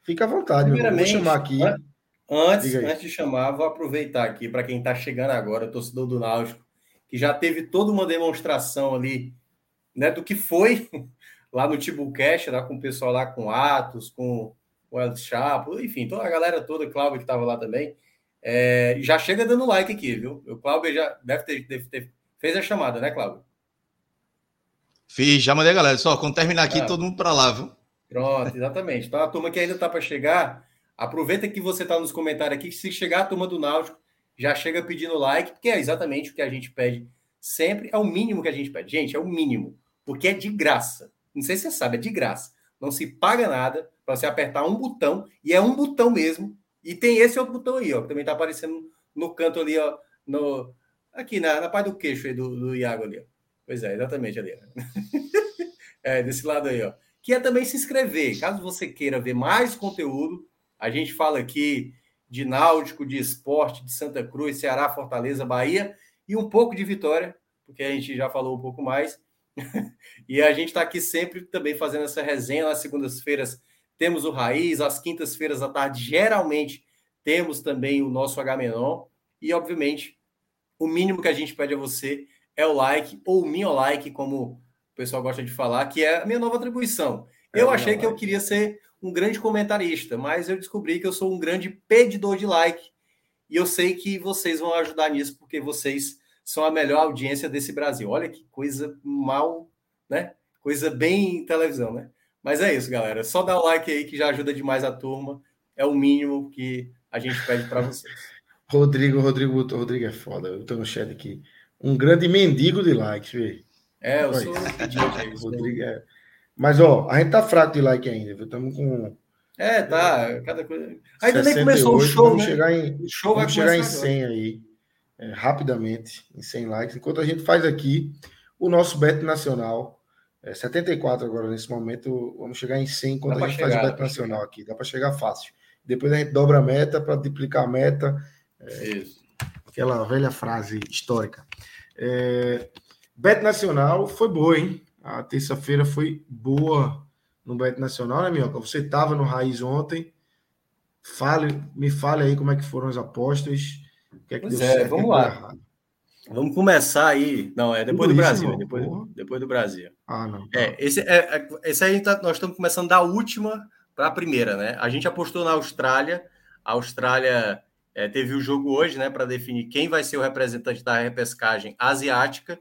Fica à vontade, meu irmão. Vou chamar aqui. Antes, antes de chamar, vou aproveitar aqui para quem está chegando agora, torcedor do Náutico, que já teve toda uma demonstração ali né, do que foi lá no Tibucast, lá com o pessoal lá com Atos, com o El Chapo, enfim, toda a galera toda, Cláudio que estava lá também. É, já chega dando like aqui, viu? O Cláudio já deve ter, deve ter, fez a chamada, né, Cláudio? Fiz, já mandei a galera. Só quando terminar aqui, ah, todo mundo para lá, viu? Pronto, exatamente. Então a turma que ainda está para chegar, aproveita que você está nos comentários aqui. Se chegar a turma do Náutico, já chega pedindo like, porque é exatamente o que a gente pede sempre. É o mínimo que a gente pede. Gente, é o mínimo, porque é de graça. Não sei se você sabe, é de graça. Não se paga nada para você apertar um botão, e é um botão mesmo. E tem esse outro botão aí, ó, que também está aparecendo no canto ali, ó, no, aqui na, na parte do queixo aí do, do Iago ali. Ó. Pois é, exatamente ali. é, desse lado aí, ó. Que é também se inscrever. Caso você queira ver mais conteúdo, a gente fala aqui de Náutico, de esporte, de Santa Cruz, Ceará, Fortaleza, Bahia e um pouco de Vitória, porque a gente já falou um pouco mais. e a gente está aqui sempre também fazendo essa resenha. Nas segundas-feiras temos o Raiz, às quintas-feiras à tarde, geralmente temos também o nosso H-Menon. E, obviamente, o mínimo que a gente pede a você é o like, ou o minha like, como o pessoal gosta de falar, que é a minha nova atribuição. É eu achei que like. eu queria ser um grande comentarista, mas eu descobri que eu sou um grande pedidor de like. E eu sei que vocês vão ajudar nisso, porque vocês são a melhor audiência desse Brasil. Olha que coisa mal, né? Coisa bem televisão, né? Mas é isso, galera. Só dá o like aí que já ajuda demais a turma. É o mínimo que a gente pede para vocês. Rodrigo, Rodrigo, Rodrigo é foda. Eu tô no chat aqui. Um grande mendigo de likes, vê. É, eu sou Rodrigo é... Mas, ó, a gente tá fraco de like ainda, viu? Estamos com. É, tá. Cada coisa. Ainda nem começou o show, vamos né? Chegar em, show vamos vai chegar em 100 agora. aí, é, rapidamente, em 100 likes. Enquanto a gente faz aqui o nosso bet nacional. É, 74 agora nesse momento. Vamos chegar em 100 quando a gente chegar, faz o bet nacional chegar. aqui. Dá para chegar fácil. Depois a gente dobra a meta para duplicar a meta. É, Isso. Aquela velha frase histórica. É, bet nacional foi boa, hein? A terça-feira foi boa no Bet Nacional, né, Minhoca? Você estava no Raiz ontem. Fale, me fale aí como é que foram as apostas. O que é que pois deu é, certo, vamos lá. Vamos começar aí. Não, é depois Tudo do Brasil. Isso, depois, depois do Brasil. Ah, não. Tá. É, esse, é, é, esse aí tá, nós estamos começando da última para a primeira, né? A gente apostou na Austrália. A Austrália é, teve o jogo hoje, né, para definir quem vai ser o representante da repescagem asiática.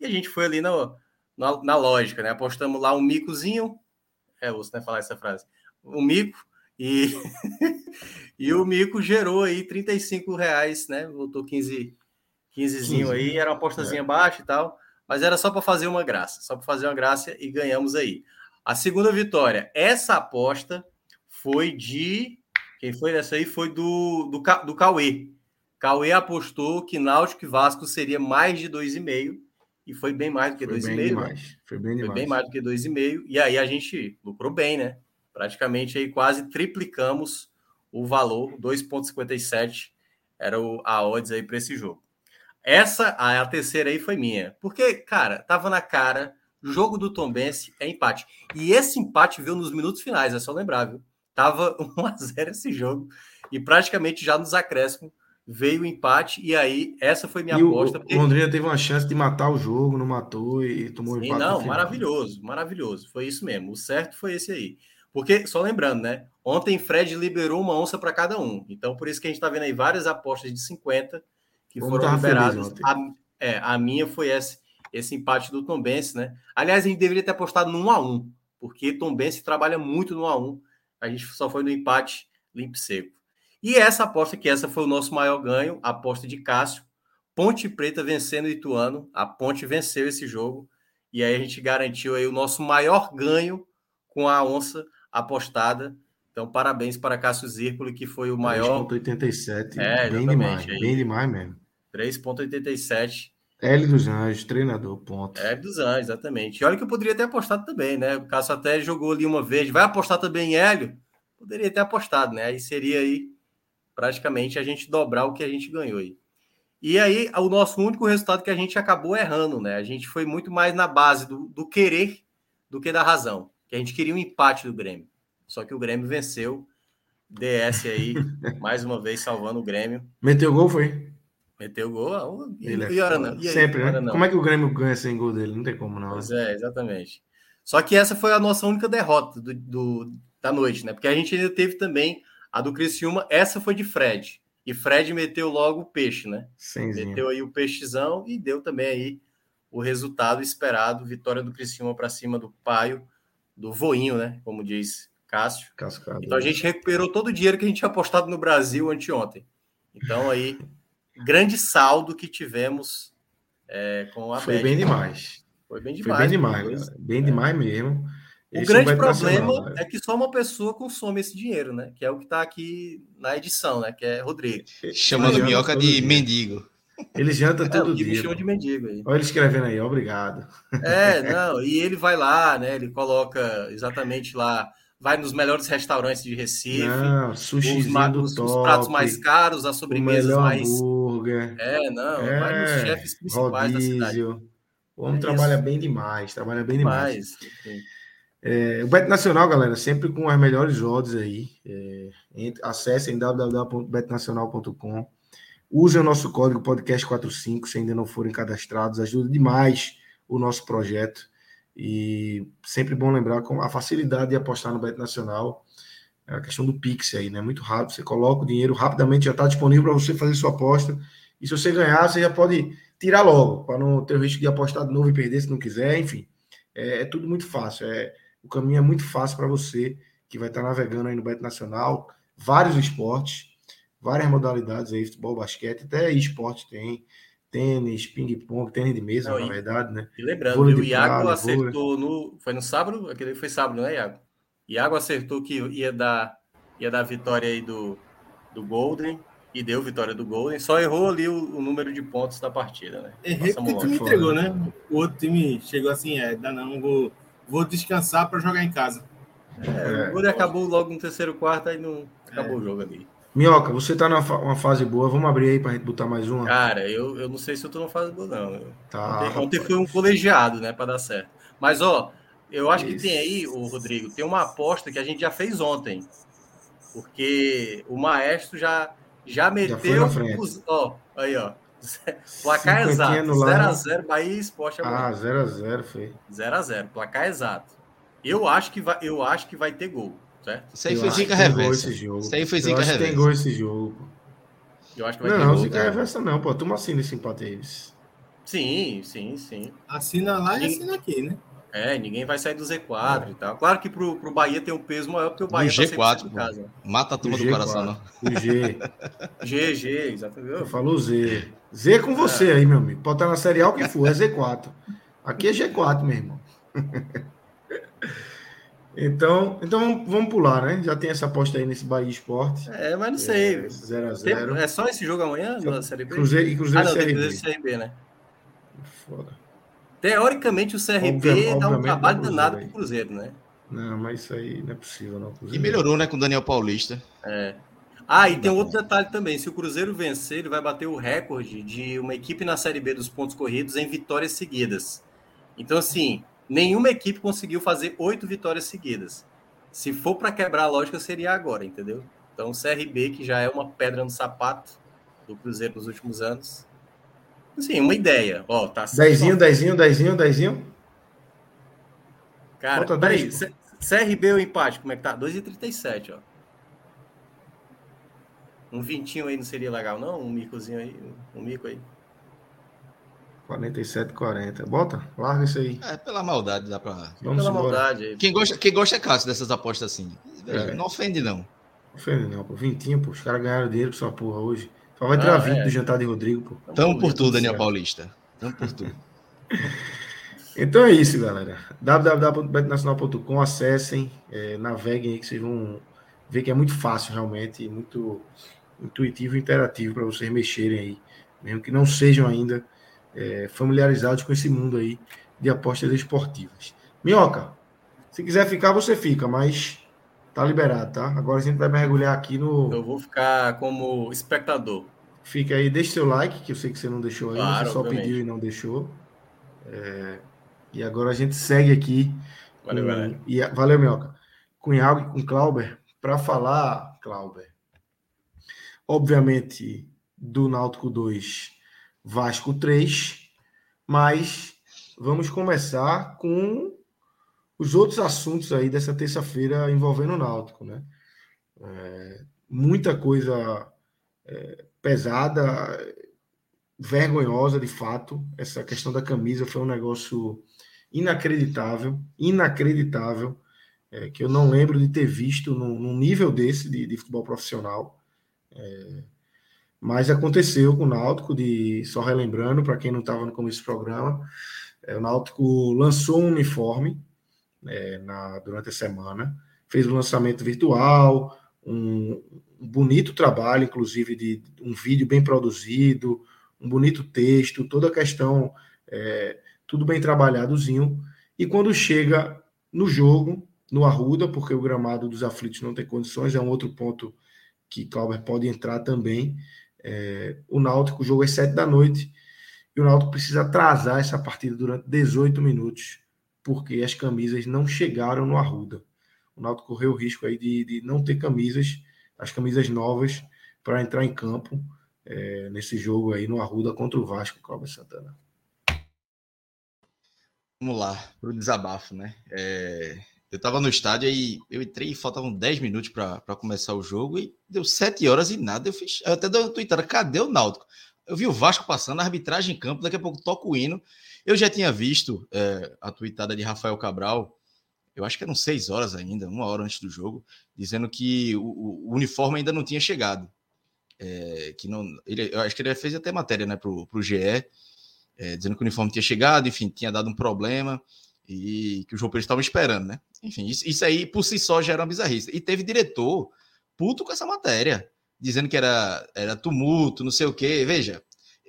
E a gente foi ali no, na, na lógica, né? Apostamos lá um micozinho. É, você né, falar essa frase. Um mico. E, e o mico gerou aí 35 reais, né? Voltou 15, 15zinho aí, era uma apostazinha é. baixa e tal, mas era só para fazer uma graça, só para fazer uma graça e ganhamos aí. A segunda vitória, essa aposta foi de. Quem foi dessa aí? Foi do, do, do Cauê. Cauê apostou que Náutico e Vasco seria mais de 2,5 e foi bem mais do que 2,5. Né? Foi bem demais. Foi bem mais do que 2,5. E aí a gente lucrou bem, né? Praticamente aí quase triplicamos o valor, 2,57 era o, a odds aí para esse jogo. Essa, a, a terceira aí foi minha. Porque, cara, tava na cara, jogo do Tombense é empate. E esse empate veio nos minutos finais, é só lembrar, viu? Tava 1x0 esse jogo. E praticamente já nos acréscimos veio o empate, e aí essa foi minha e aposta. O, porque... Londrina teve uma chance de matar o jogo, não matou e tomou Sim, empate. Não, maravilhoso, maravilhoso. Foi isso mesmo. O certo foi esse aí. Porque, só lembrando, né? Ontem Fred liberou uma onça para cada um. Então, por isso que a gente está vendo aí várias apostas de 50 que Vamos foram liberadas. A, é, a minha foi esse, esse empate do Tom Benz, né? Aliás, a gente deveria ter apostado no 1 a 1 porque Tom Benz trabalha muito no 1 a 1 A gente só foi no empate limpo seco. E essa aposta, que essa foi o nosso maior ganho, a aposta de Cássio. Ponte Preta vencendo o Ituano. A Ponte venceu esse jogo. E aí a gente garantiu aí o nosso maior ganho com a onça apostada. Então, parabéns para Cássio Zirpoli, que foi o maior. 3,87. É, bem demais. Aí. Bem demais mesmo. 3,87. L dos Anjos, treinador, ponto. L dos Anjos, exatamente. E olha que eu poderia ter apostado também, né? O Cássio até jogou ali uma vez. Vai apostar também em Hélio? Poderia ter apostado, né? Aí seria aí praticamente a gente dobrar o que a gente ganhou aí. E aí, o nosso único resultado que a gente acabou errando, né? A gente foi muito mais na base do, do querer do que da razão. Que a gente queria um empate do Grêmio. Só que o Grêmio venceu. DS aí, mais uma vez salvando o Grêmio. Meteu gol, foi? Meteu gol. E, Ele é e não. E aí, Sempre, né? Não. Como é que o Grêmio ganha sem gol dele? Não tem como, não. Pois né? é, exatamente. Só que essa foi a nossa única derrota do, do, da noite, né? Porque a gente ainda teve também a do Criciúma, essa foi de Fred. E Fred meteu logo o peixe, né? Simzinho. Meteu aí o peixezão e deu também aí o resultado esperado, vitória do Criciúma para cima do Paio, do Voinho, né? Como diz Cássio. Cascado. Então a gente recuperou todo o dinheiro que a gente tinha apostado no Brasil anteontem. Então aí, grande saldo que tivemos é, com a Foi bem demais. Foi bem demais. Foi bem demais, bem é. demais mesmo. O Esse grande problema né? é que só uma pessoa consome esse dinheiro, né? Que é o que está aqui na edição, né? Que é Rodrigo. Chamando minhoca de dia. mendigo. Ele janta é, todo é, dia. Me chama de mendigo aí. Olha ele escrevendo aí, obrigado. É, não, e ele vai lá, né? Ele coloca exatamente lá, vai nos melhores restaurantes de Recife. Não, sushi os, os, os, pratos mais caros, as sobremesas mais. Hambúrguer. É, não, é, vai nos chefes principais rodízio. da cidade. O homem é trabalha bem demais, trabalha bem demais. demais. É, o Bet Nacional, galera, sempre com as melhores odds aí. É, acessem www.betnacional.com. Usem o nosso código podcast45 se ainda não forem cadastrados. Ajuda demais o nosso projeto. E sempre bom lembrar com a facilidade de apostar no Bet Nacional. É a questão do Pix aí, né? Muito rápido. Você coloca o dinheiro rapidamente, já está disponível para você fazer sua aposta. E se você ganhar, você já pode tirar logo, para não ter o risco de apostar de novo e perder se não quiser. Enfim, é, é tudo muito fácil. É o caminho é muito fácil para você que vai estar navegando aí no Beto Nacional, vários esportes, várias modalidades aí, futebol, basquete, até esporte tem, tênis, ping-pong, tênis de mesa, Não, na e, verdade, né? E lembrando, o Iago acertou no. Foi no sábado? Aquele foi sábado, né, Iago? Iago acertou que ia dar, ia dar vitória aí do, do Golden e deu vitória do Golden, só errou ali o, o número de pontos da partida, né? Errei porque o time entregou, né? O outro time chegou assim, é, dá não, vou, vou descansar para jogar em casa. É, o Golden acabou logo no terceiro quarto, aí não acabou é. o jogo ali. Minhoca, você tá numa fase boa, vamos abrir aí pra gente botar mais uma? Cara, eu, eu não sei se eu tô numa fase boa, não. Tá. Ontem, ontem foi um colegiado, né, para dar certo. Mas, ó, eu acho Isso. que tem aí, o Rodrigo, tem uma aposta que a gente já fez ontem. Porque o maestro já, já meteu. Já os, ó, aí, ó. Placar exato. 0x0, Bahia e Esporte Ah, 0x0, foi. 0x0, placar exato. Eu acho, que vai, eu acho que vai ter gol. Certo? Isso aí foi zica reversa. Isso aí foi zica reversa. tem gol esse jogo. Eu acho que vai não, ter gol. Não, zica reversa não, pô. Toma assina esse empate aí. Sim, sim, sim. Assina lá e assina aqui, né? É, ninguém vai sair do Z4 é. e tal. Claro que pro, pro Bahia tem um peso maior, porque o Bahia o G4, tá em casa. Mata a turma do coração, não. O G. G, G, exatamente. Eu falo Z. Z com você é. aí, meu amigo. Pode estar na Série A o que for, é Z4. Aqui é G4, meu irmão. Então, então vamos, pular, né? Já tem essa aposta aí nesse Bahia Esporte. É, mas não sei. 0x0. É, é, só esse jogo amanhã na Série B? Cruzeiro, e Cruzeiro ah, não, CRB. Cruzeiro CRB, né? Foda. Teoricamente, o CRB Obviamente, dá um trabalho danado pro Cruzeiro, né? Não, mas isso aí não é possível, não. Cruzeiro. E melhorou, né, com o Daniel Paulista. É. Ah, e tem um outro detalhe também. Se o Cruzeiro vencer, ele vai bater o recorde de uma equipe na Série B dos pontos corridos em vitórias seguidas. Então, assim, Nenhuma equipe conseguiu fazer oito vitórias seguidas. Se for para quebrar a lógica, seria agora, entendeu? Então, o CRB, que já é uma pedra no sapato do Cruzeiro nos últimos anos. Sim, uma ideia. Ó, tá dezinho, dezinho, dezinho, dezinho. Cara, peraí. CRB o empate, como é que tá? 2,37, ó. Um vintinho aí não seria legal, não? Um micozinho aí, um mico aí. 47, 40. Bota, larga isso aí. É, pela maldade dá pra. Vamos pela embora. maldade. Quem gosta, quem gosta é Cássio dessas apostas assim. É. Não ofende, não. Não ofende, não, pô. Vintinho, pô. Os caras ganharam dinheiro com sua porra hoje. Só vai tirar ah, 20 é. do jantar de Rodrigo, pô. Tamo por tudo, Daniel Paulista. Tamo por tudo. então é isso, galera. www.betnacional.com, acessem, é, naveguem aí que vocês vão ver que é muito fácil, realmente, muito intuitivo e interativo para vocês mexerem aí. Mesmo que não sejam ainda é, familiarizados com esse mundo aí de apostas esportivas. Minhoca, se quiser ficar, você fica, mas tá liberado, tá? Agora a gente vai mergulhar aqui no. Eu vou ficar como espectador. Fica aí, deixe seu like, que eu sei que você não deixou aí, claro, você só obviamente. pediu e não deixou. É... E agora a gente segue aqui. Valeu, com... valeu. E... Valeu, Minhoca. Com Iago e com Clauber, para falar, Clauber, obviamente, do Náutico 2 Vasco 3, mas vamos começar com os outros assuntos aí dessa terça-feira envolvendo o Náutico, né? É, muita coisa é, pesada, vergonhosa de fato. Essa questão da camisa foi um negócio inacreditável, inacreditável, é, que eu não lembro de ter visto num, num nível desse de, de futebol profissional. É, mas aconteceu com o Náutico, de, só relembrando, para quem não estava no começo do programa, é, o Náutico lançou um uniforme é, na, durante a semana, fez um lançamento virtual, um, um, bonito trabalho, inclusive, de um vídeo bem produzido, um bonito texto, toda a questão, é, tudo bem trabalhadozinho. E quando chega no jogo, no Arruda, porque o gramado dos aflitos não tem condições, é um outro ponto que Clauber pode entrar também. É, o Náutico, o jogo é sete da noite, e o Náutico precisa atrasar essa partida durante 18 minutos, porque as camisas não chegaram no Arruda. O Náutico correu o risco aí de, de não ter camisas, as camisas novas, para entrar em campo é, nesse jogo aí no Arruda contra o Vasco, Cláudio Santana. Vamos lá, para o desabafo, né? É, eu tava no estádio e eu entrei e faltavam 10 minutos para começar o jogo e deu 7 horas e nada. Eu fiz. Eu até dei uma tweetada, cadê o Náutico? Eu vi o Vasco passando, a arbitragem em campo, daqui a pouco toca o hino. Eu já tinha visto é, a tweetada de Rafael Cabral eu acho que eram seis horas ainda, uma hora antes do jogo, dizendo que o, o uniforme ainda não tinha chegado. É, que não, ele, eu acho que ele fez até matéria né, para o GE, é, dizendo que o uniforme tinha chegado, enfim, tinha dado um problema e que os roupeiros estavam esperando, né? Enfim, isso, isso, aí por si só já era uma bizarrice. E teve diretor puto com essa matéria, dizendo que era, era tumulto, não sei o quê. Veja,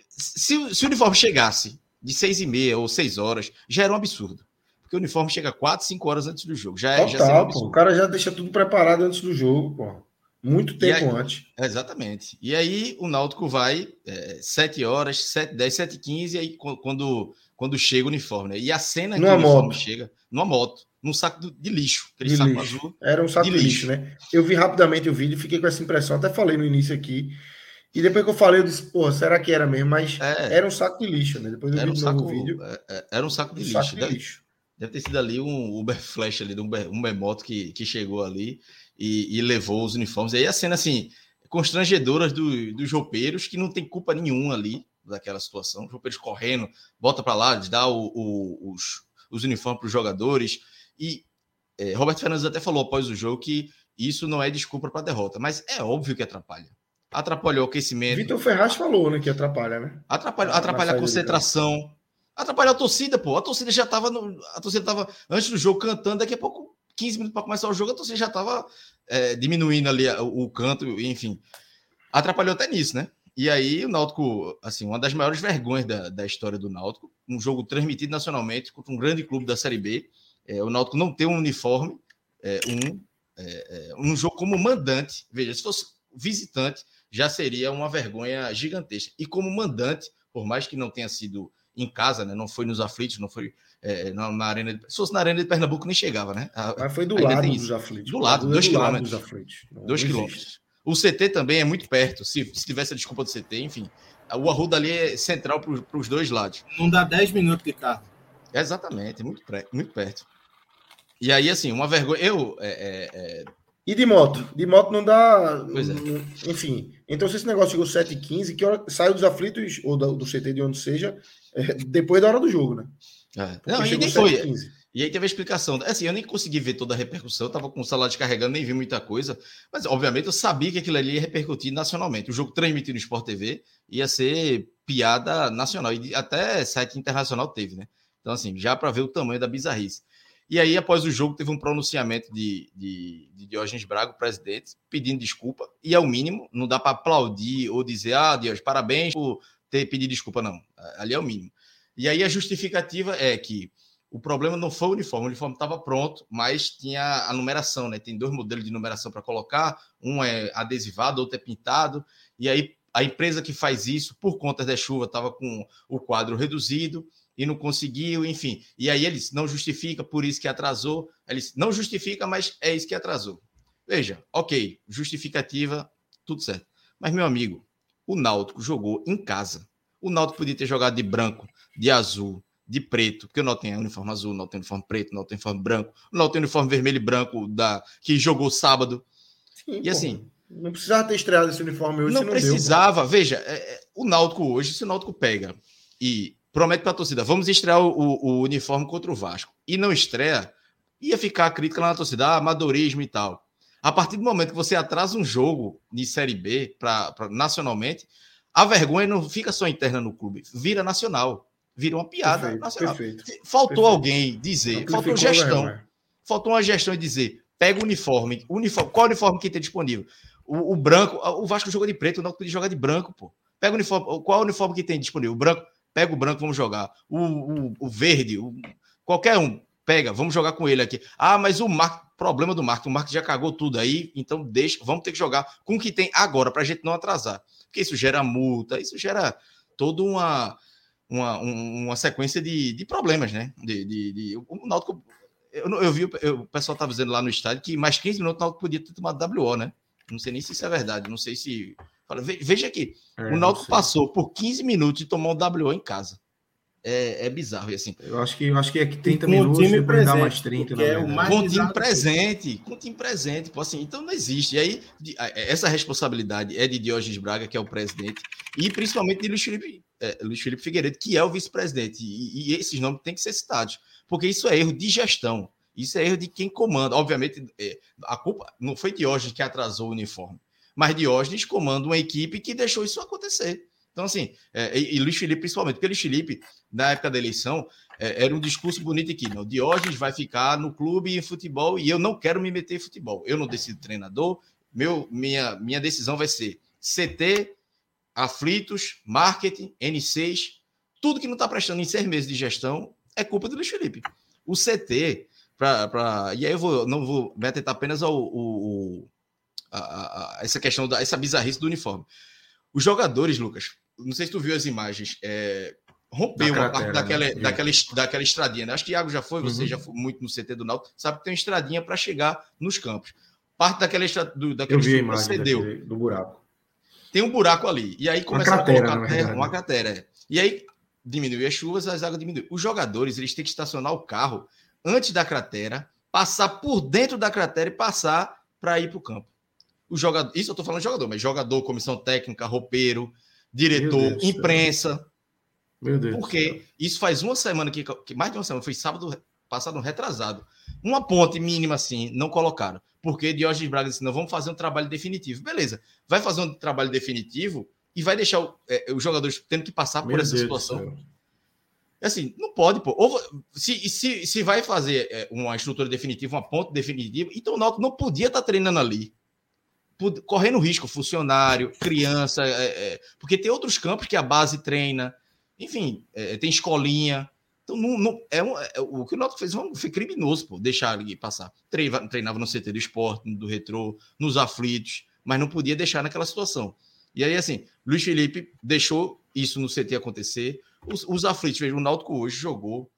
se, se o uniforme chegasse de seis e meia ou seis horas, já era um absurdo. Porque o uniforme chega quatro, cinco horas antes do jogo. Já, é, Total, já um pô, o cara já deixa tudo preparado antes do jogo, pô. Muito tempo aí, antes. Exatamente. E aí o Náutico vai é, 7 horas, 7, 10, 7 15 aí quando, quando chega o uniforme. Né? E a cena numa que o uniforme moto. chega, numa moto, num saco de lixo, aquele de saco lixo. azul. Era um saco de, lixo. lixo, né? Eu vi rapidamente o vídeo, fiquei com essa impressão, até falei no início aqui. E depois que eu falei, eu disse, pô, será que era mesmo? Mas é, era um saco de lixo, né? Depois eu vi um saco, novo vídeo. É, é, era um saco de, um lixo. Saco de deve, lixo. Deve ter sido ali um Uber Flash ali, um Uber, Uber Moto que, que chegou ali e, e, levou os uniformes. E aí a cena, assim, constrangedora do, dos roupeiros, que não tem culpa nenhuma ali daquela situação. Os roupeiros correndo, bota para lá, dá o, o, os, os uniformes para os jogadores. E é, Roberto Fernandes até falou após o jogo que isso não é desculpa para a derrota, mas é óbvio que atrapalha. Atrapalhou o aquecimento. Vitor Ferraz falou, né, que atrapalha, né? Atrapalha, atrapalha a concentração. Atrapalha a torcida, pô. A torcida já estava a torcida tava antes do jogo cantando, daqui a pouco 15 minutos para começar o jogo, a torcida já estava é, diminuindo ali o, o canto, enfim. Atrapalhou até nisso, né? E aí o Náutico, assim, uma das maiores vergonhas da, da história do Náutico, um jogo transmitido nacionalmente contra um grande clube da Série B. É, o Náutico não tem um uniforme, é, um, é, é um jogo como mandante. Veja, se fosse visitante, já seria uma vergonha gigantesca. E como mandante, por mais que não tenha sido em casa, né? Não foi nos aflitos, não foi é, na, na, arena. De, se fosse na arena de Pernambuco, nem chegava, né? Mas foi do lado dos aflitos. Do lado, dois do quilômetros. Lado dos aflitos. Não, dois não quilômetros. O CT também é muito perto. Se, se tivesse a desculpa do CT, enfim. O Arruda ali é central para os dois lados. Não dá 10 minutos de carro. Exatamente, muito, muito perto. E aí, assim, uma vergonha. Eu. É, é, é... E de moto? De moto não dá. Pois é. Enfim. Então, se esse negócio chegou 7h15, que hora saiu dos aflitos, ou do, do CT de onde seja, é, depois da hora do jogo, né? É. Não, e nem foi. E aí teve a explicação. Assim, eu nem consegui ver toda a repercussão, eu tava com o celular descarregando, nem vi muita coisa. Mas, obviamente, eu sabia que aquilo ali ia repercutir nacionalmente. O jogo transmitido no Sport TV ia ser piada nacional. E até site internacional teve, né? Então, assim, já para ver o tamanho da bizarrice. E aí, após o jogo, teve um pronunciamento de, de, de Diógenes Braga, presidente, pedindo desculpa. E é o mínimo, não dá para aplaudir ou dizer, ah, Diógenes, parabéns por ter pedido desculpa, não. Ali é o mínimo. E aí a justificativa é que o problema não foi o uniforme, o uniforme estava pronto, mas tinha a numeração, né? Tem dois modelos de numeração para colocar, um é adesivado, outro é pintado, e aí a empresa que faz isso, por conta da chuva, estava com o quadro reduzido e não conseguiu, enfim. E aí eles não justifica, por isso que atrasou. Eles não justifica, mas é isso que atrasou. Veja, ok, justificativa, tudo certo. Mas, meu amigo, o Náutico jogou em casa. O Náutico podia ter jogado de branco, de azul, de preto, porque o Náutico tem uniforme azul, o Náutico tem uniforme preto, o Náutico tem uniforme branco, o Náutico tem uniforme vermelho e branco da que jogou sábado. Sim, e assim, não precisava ter estreado esse uniforme hoje. Não precisava. Deu, Veja, é, é, o Náutico hoje, se o Náutico pega e promete para a torcida, vamos estrear o, o, o, uniforme contra o Vasco, e não estreia, ia ficar a crítica lá na torcida, ah, amadorismo e tal. A partir do momento que você atrasa um jogo de Série B para nacionalmente, a vergonha não fica só interna no clube, vira nacional. Vira uma piada perfeito, nacional. Perfeito, faltou perfeito. alguém dizer, faltou gestão. Faltou uma gestão e dizer: pega o uniforme, uniforme qual uniforme que tem disponível? O, o, branco, o Vasco jogou de preto, o Náutico podia jogar de branco, pô. Pega o uniforme, qual uniforme que tem disponível? O branco, pega o branco, vamos jogar. O, o, o verde, o, qualquer um, pega, vamos jogar com ele aqui. Ah, mas o Marco, problema do Marco, o Marco já cagou tudo aí, então deixa, vamos ter que jogar com o que tem agora, para a gente não atrasar porque isso gera multa, isso gera toda uma, uma, uma sequência de, de problemas, né? De, de, de o Náutico, eu, eu vi, eu, o pessoal estava dizendo lá no estádio que mais 15 minutos o Náutico podia ter tomado WO, né? Não sei nem se isso é verdade, não sei se. Veja aqui, é, o Náutico passou por 15 minutos e tomou um WO em casa é, é bizarro. E assim, eu acho que eu acho que é que 30 minutos time presente, dar mais 30, é o mais com o time presente, com o time presente, pô, assim, então não existe. E aí essa responsabilidade é de Diógenes Braga, que é o presidente, e principalmente de Luiz Felipe, é, Luiz Felipe Figueiredo, que é o vice-presidente. E, e, esses nomes têm que ser citados, porque isso é erro de gestão. Isso é erro de quem comanda. Obviamente, é, a culpa não foi Diógenes que atrasou o uniforme, mas Diógenes comanda uma equipe que deixou isso acontecer. Então, assim, é, e, e Luiz Felipe principalmente, porque Luiz Felipe, na época da eleição, é, era um discurso bonito aqui, não, Diógenes vai ficar no clube e em futebol e eu não quero me meter em futebol. Eu não decido treinador, meu, minha, minha decisão vai ser CT, aflitos, marketing, N6, tudo que não está prestando em seis meses de gestão é culpa do Luiz Felipe. O CT, pra, pra, e aí eu vou, não vou me atentar apenas ao, ao, a, a, a, essa questão da essa bizarrice do uniforme. Os jogadores, Lucas, não sei se tu viu as imagens, é, rompeu uma parte daquela, né? daquela, daquela estradinha. Né? Acho que Iago já foi, você uhum. já foi muito no CT do Náutico, sabe que tem uma estradinha para chegar nos campos. Parte daquela, estra, do, daquela Eu vi a imagem cedeu. Daquele, do buraco. Tem um buraco ali. E aí começa a colocar terra, uma cratera. É. E aí diminui as chuvas, as águas diminuem. Os jogadores, eles têm que estacionar o carro antes da cratera, passar por dentro da cratera e passar para ir para o campo. O jogador, isso eu estou falando de jogador, mas jogador, comissão técnica, roupeiro, diretor, imprensa. Meu Deus. Porque isso faz uma semana que, que, mais de uma semana, foi sábado passado, um retrasado. Uma ponte mínima assim, não colocaram. Porque Diógenes Braga disse: não, vamos fazer um trabalho definitivo. Beleza, vai fazer um trabalho definitivo e vai deixar o, é, os jogadores tendo que passar Meu por essa Deus situação. Assim, não pode, pô. Ou, se, se, se vai fazer é, uma estrutura definitiva, uma ponte definitiva, então o Náutico não podia estar tá treinando ali. Correndo risco, funcionário, criança, é, é, porque tem outros campos que a base treina, enfim, é, tem escolinha. Então, não, não, é, um, é o que o Náutico fez foi criminoso, pô, deixar ele passar. Treinava, treinava no CT do esporte, do retrô, nos aflitos, mas não podia deixar naquela situação. E aí, assim, Luiz Felipe deixou isso no CT acontecer. Os, os aflitos, veja, o Náutico hoje jogou.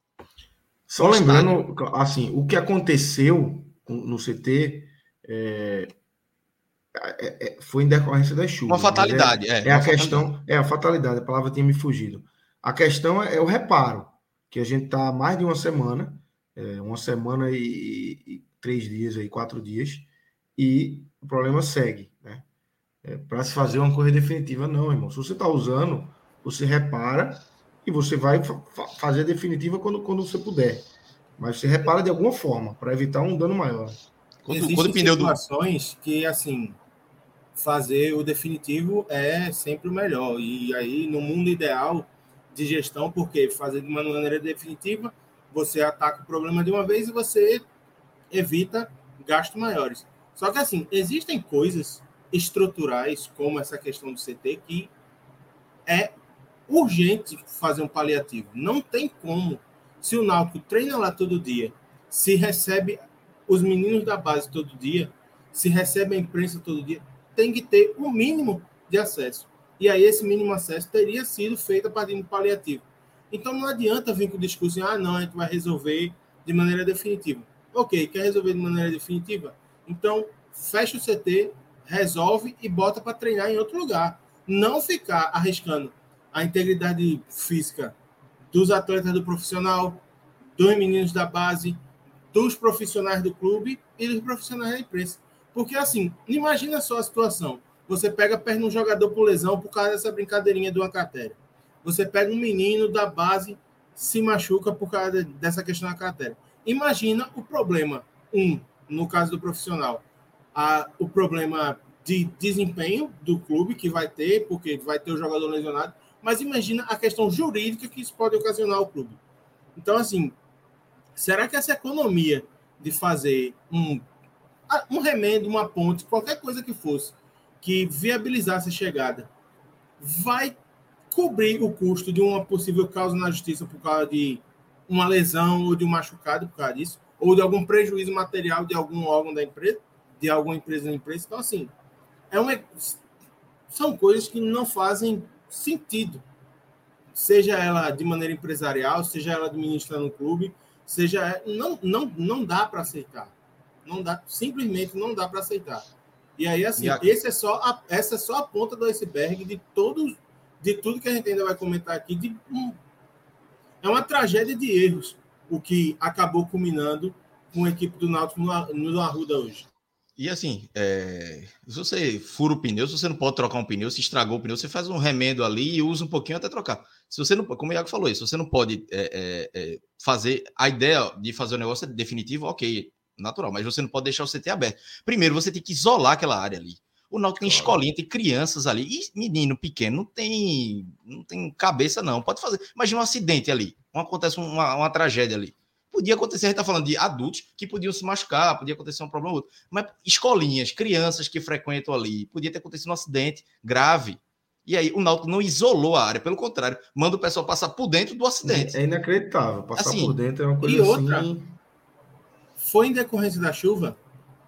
Só lembrando, assim, o que aconteceu no CT é, foi em decorrência das chuvas. Uma fatalidade, é. É, a questão, fatalidade. é a fatalidade, a palavra tinha me fugido. A questão é, é o reparo, que a gente está mais de uma semana, é, uma semana e, e, três dias aí, quatro dias, e o problema segue, né? É, para se fazer uma coisa definitiva, não, irmão. Se você está usando, você repara e você vai fa fazer a definitiva quando, quando você puder. Mas você repara de alguma forma, para evitar um dano maior. Quando, Existem quando pneu situações do... que, assim, fazer o definitivo é sempre o melhor. E aí, no mundo ideal de gestão, porque fazer de uma maneira definitiva, você ataca o problema de uma vez e você evita gastos maiores. Só que, assim, existem coisas estruturais, como essa questão do CT, que é urgente fazer um paliativo. Não tem como. Se o Náutico treina lá todo dia, se recebe os meninos da base todo dia, se recebe a imprensa todo dia, tem que ter o um mínimo de acesso. E aí esse mínimo acesso teria sido feito a partir do paliativo. Então não adianta vir com o discurso, ah, não, a gente vai resolver de maneira definitiva. Ok, quer resolver de maneira definitiva? Então fecha o CT, resolve e bota para treinar em outro lugar. Não ficar arriscando a integridade física dos atletas do profissional, dos meninos da base, dos profissionais do clube e dos profissionais da imprensa. Porque, assim, imagina só a situação. Você pega, perde um jogador por lesão por causa dessa brincadeirinha do cratera. Você pega um menino da base, se machuca por causa dessa questão da cratera. Imagina o problema, um, no caso do profissional, a, o problema de desempenho do clube que vai ter, porque vai ter o jogador lesionado, mas imagina a questão jurídica que isso pode ocasionar ao clube. Então, assim, será que essa economia de fazer um, um remendo, uma ponte, qualquer coisa que fosse, que viabilizasse a chegada, vai cobrir o custo de uma possível causa na justiça por causa de uma lesão ou de um machucado por causa disso, ou de algum prejuízo material de algum órgão da empresa? de alguma empresa da empresa. Então, assim, é uma, são coisas que não fazem sentido. Seja ela de maneira empresarial, seja ela administrando o clube, seja não não não dá para aceitar. Não dá, simplesmente não dá para aceitar. E aí assim, e esse é só a, essa é só a ponta do iceberg de todos de tudo que a gente ainda vai comentar aqui de um, é uma tragédia de erros o que acabou culminando com a equipe do Náutico no, no Arruda hoje. E assim, é, se você fura o pneu, se você não pode trocar um pneu, se estragou o pneu, você faz um remendo ali e usa um pouquinho até trocar. Se você não, como o Iago falou, se você não pode é, é, é, fazer a ideia de fazer o negócio definitivo, ok, natural, mas você não pode deixar o CT aberto. Primeiro, você tem que isolar aquela área ali. O Náutico tem escolinha, tem crianças ali. E menino pequeno não tem, não tem cabeça, não. Pode fazer. Imagina um acidente ali. Acontece uma, uma tragédia ali. Podia acontecer, a gente está falando de adultos que podiam se machucar, podia acontecer um problema ou outro. Mas escolinhas, crianças que frequentam ali, podia ter acontecido um acidente grave. E aí o Náutico não isolou a área, pelo contrário, manda o pessoal passar por dentro do acidente. É inacreditável. Passar assim, por dentro é uma coisa e outra, assim... Foi em decorrência da chuva,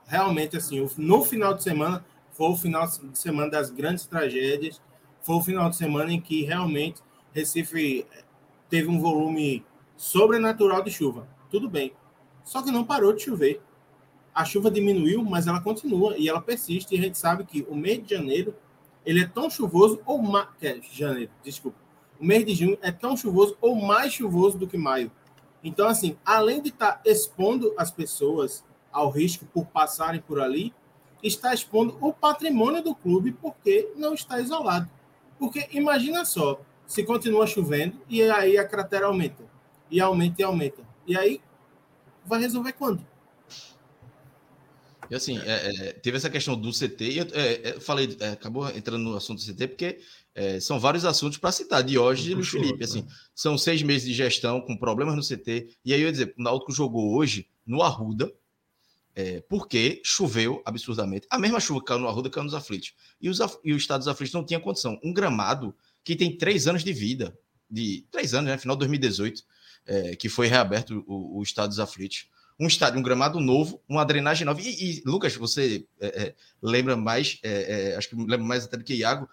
realmente assim, no final de semana, foi o final de semana das grandes tragédias, foi o final de semana em que realmente Recife teve um volume sobrenatural de chuva. Tudo bem. Só que não parou de chover. A chuva diminuiu, mas ela continua e ela persiste. E a gente sabe que o mês de janeiro ele é tão chuvoso ou mais. É, janeiro, desculpa. O mês de junho é tão chuvoso ou mais chuvoso do que maio. Então, assim, além de estar expondo as pessoas ao risco por passarem por ali, está expondo o patrimônio do clube porque não está isolado. Porque imagina só, se continua chovendo e aí a cratera aumenta, e aumenta e aumenta. E aí vai resolver quando? E assim, é, é, teve essa questão do CT, e eu, é, é falei, é, acabou entrando no assunto do CT, porque é, são vários assuntos para citar, de hoje e Luiz Felipe. Assim, são seis meses de gestão com problemas no CT, e aí eu ia dizer, o Náutico jogou hoje no Arruda, é, porque choveu absurdamente. A mesma chuva que caiu no Arruda caiu nos aflitos. E os, e o estado dos aflitos não tinha condição. Um gramado que tem três anos de vida, de três anos, né? Final de 2018, é, que foi reaberto o, o estado dos aflitos. Um estádio, um gramado novo, uma drenagem nova. E, e Lucas, você é, é lembra mais, é, é, acho que lembra mais até do que Iago,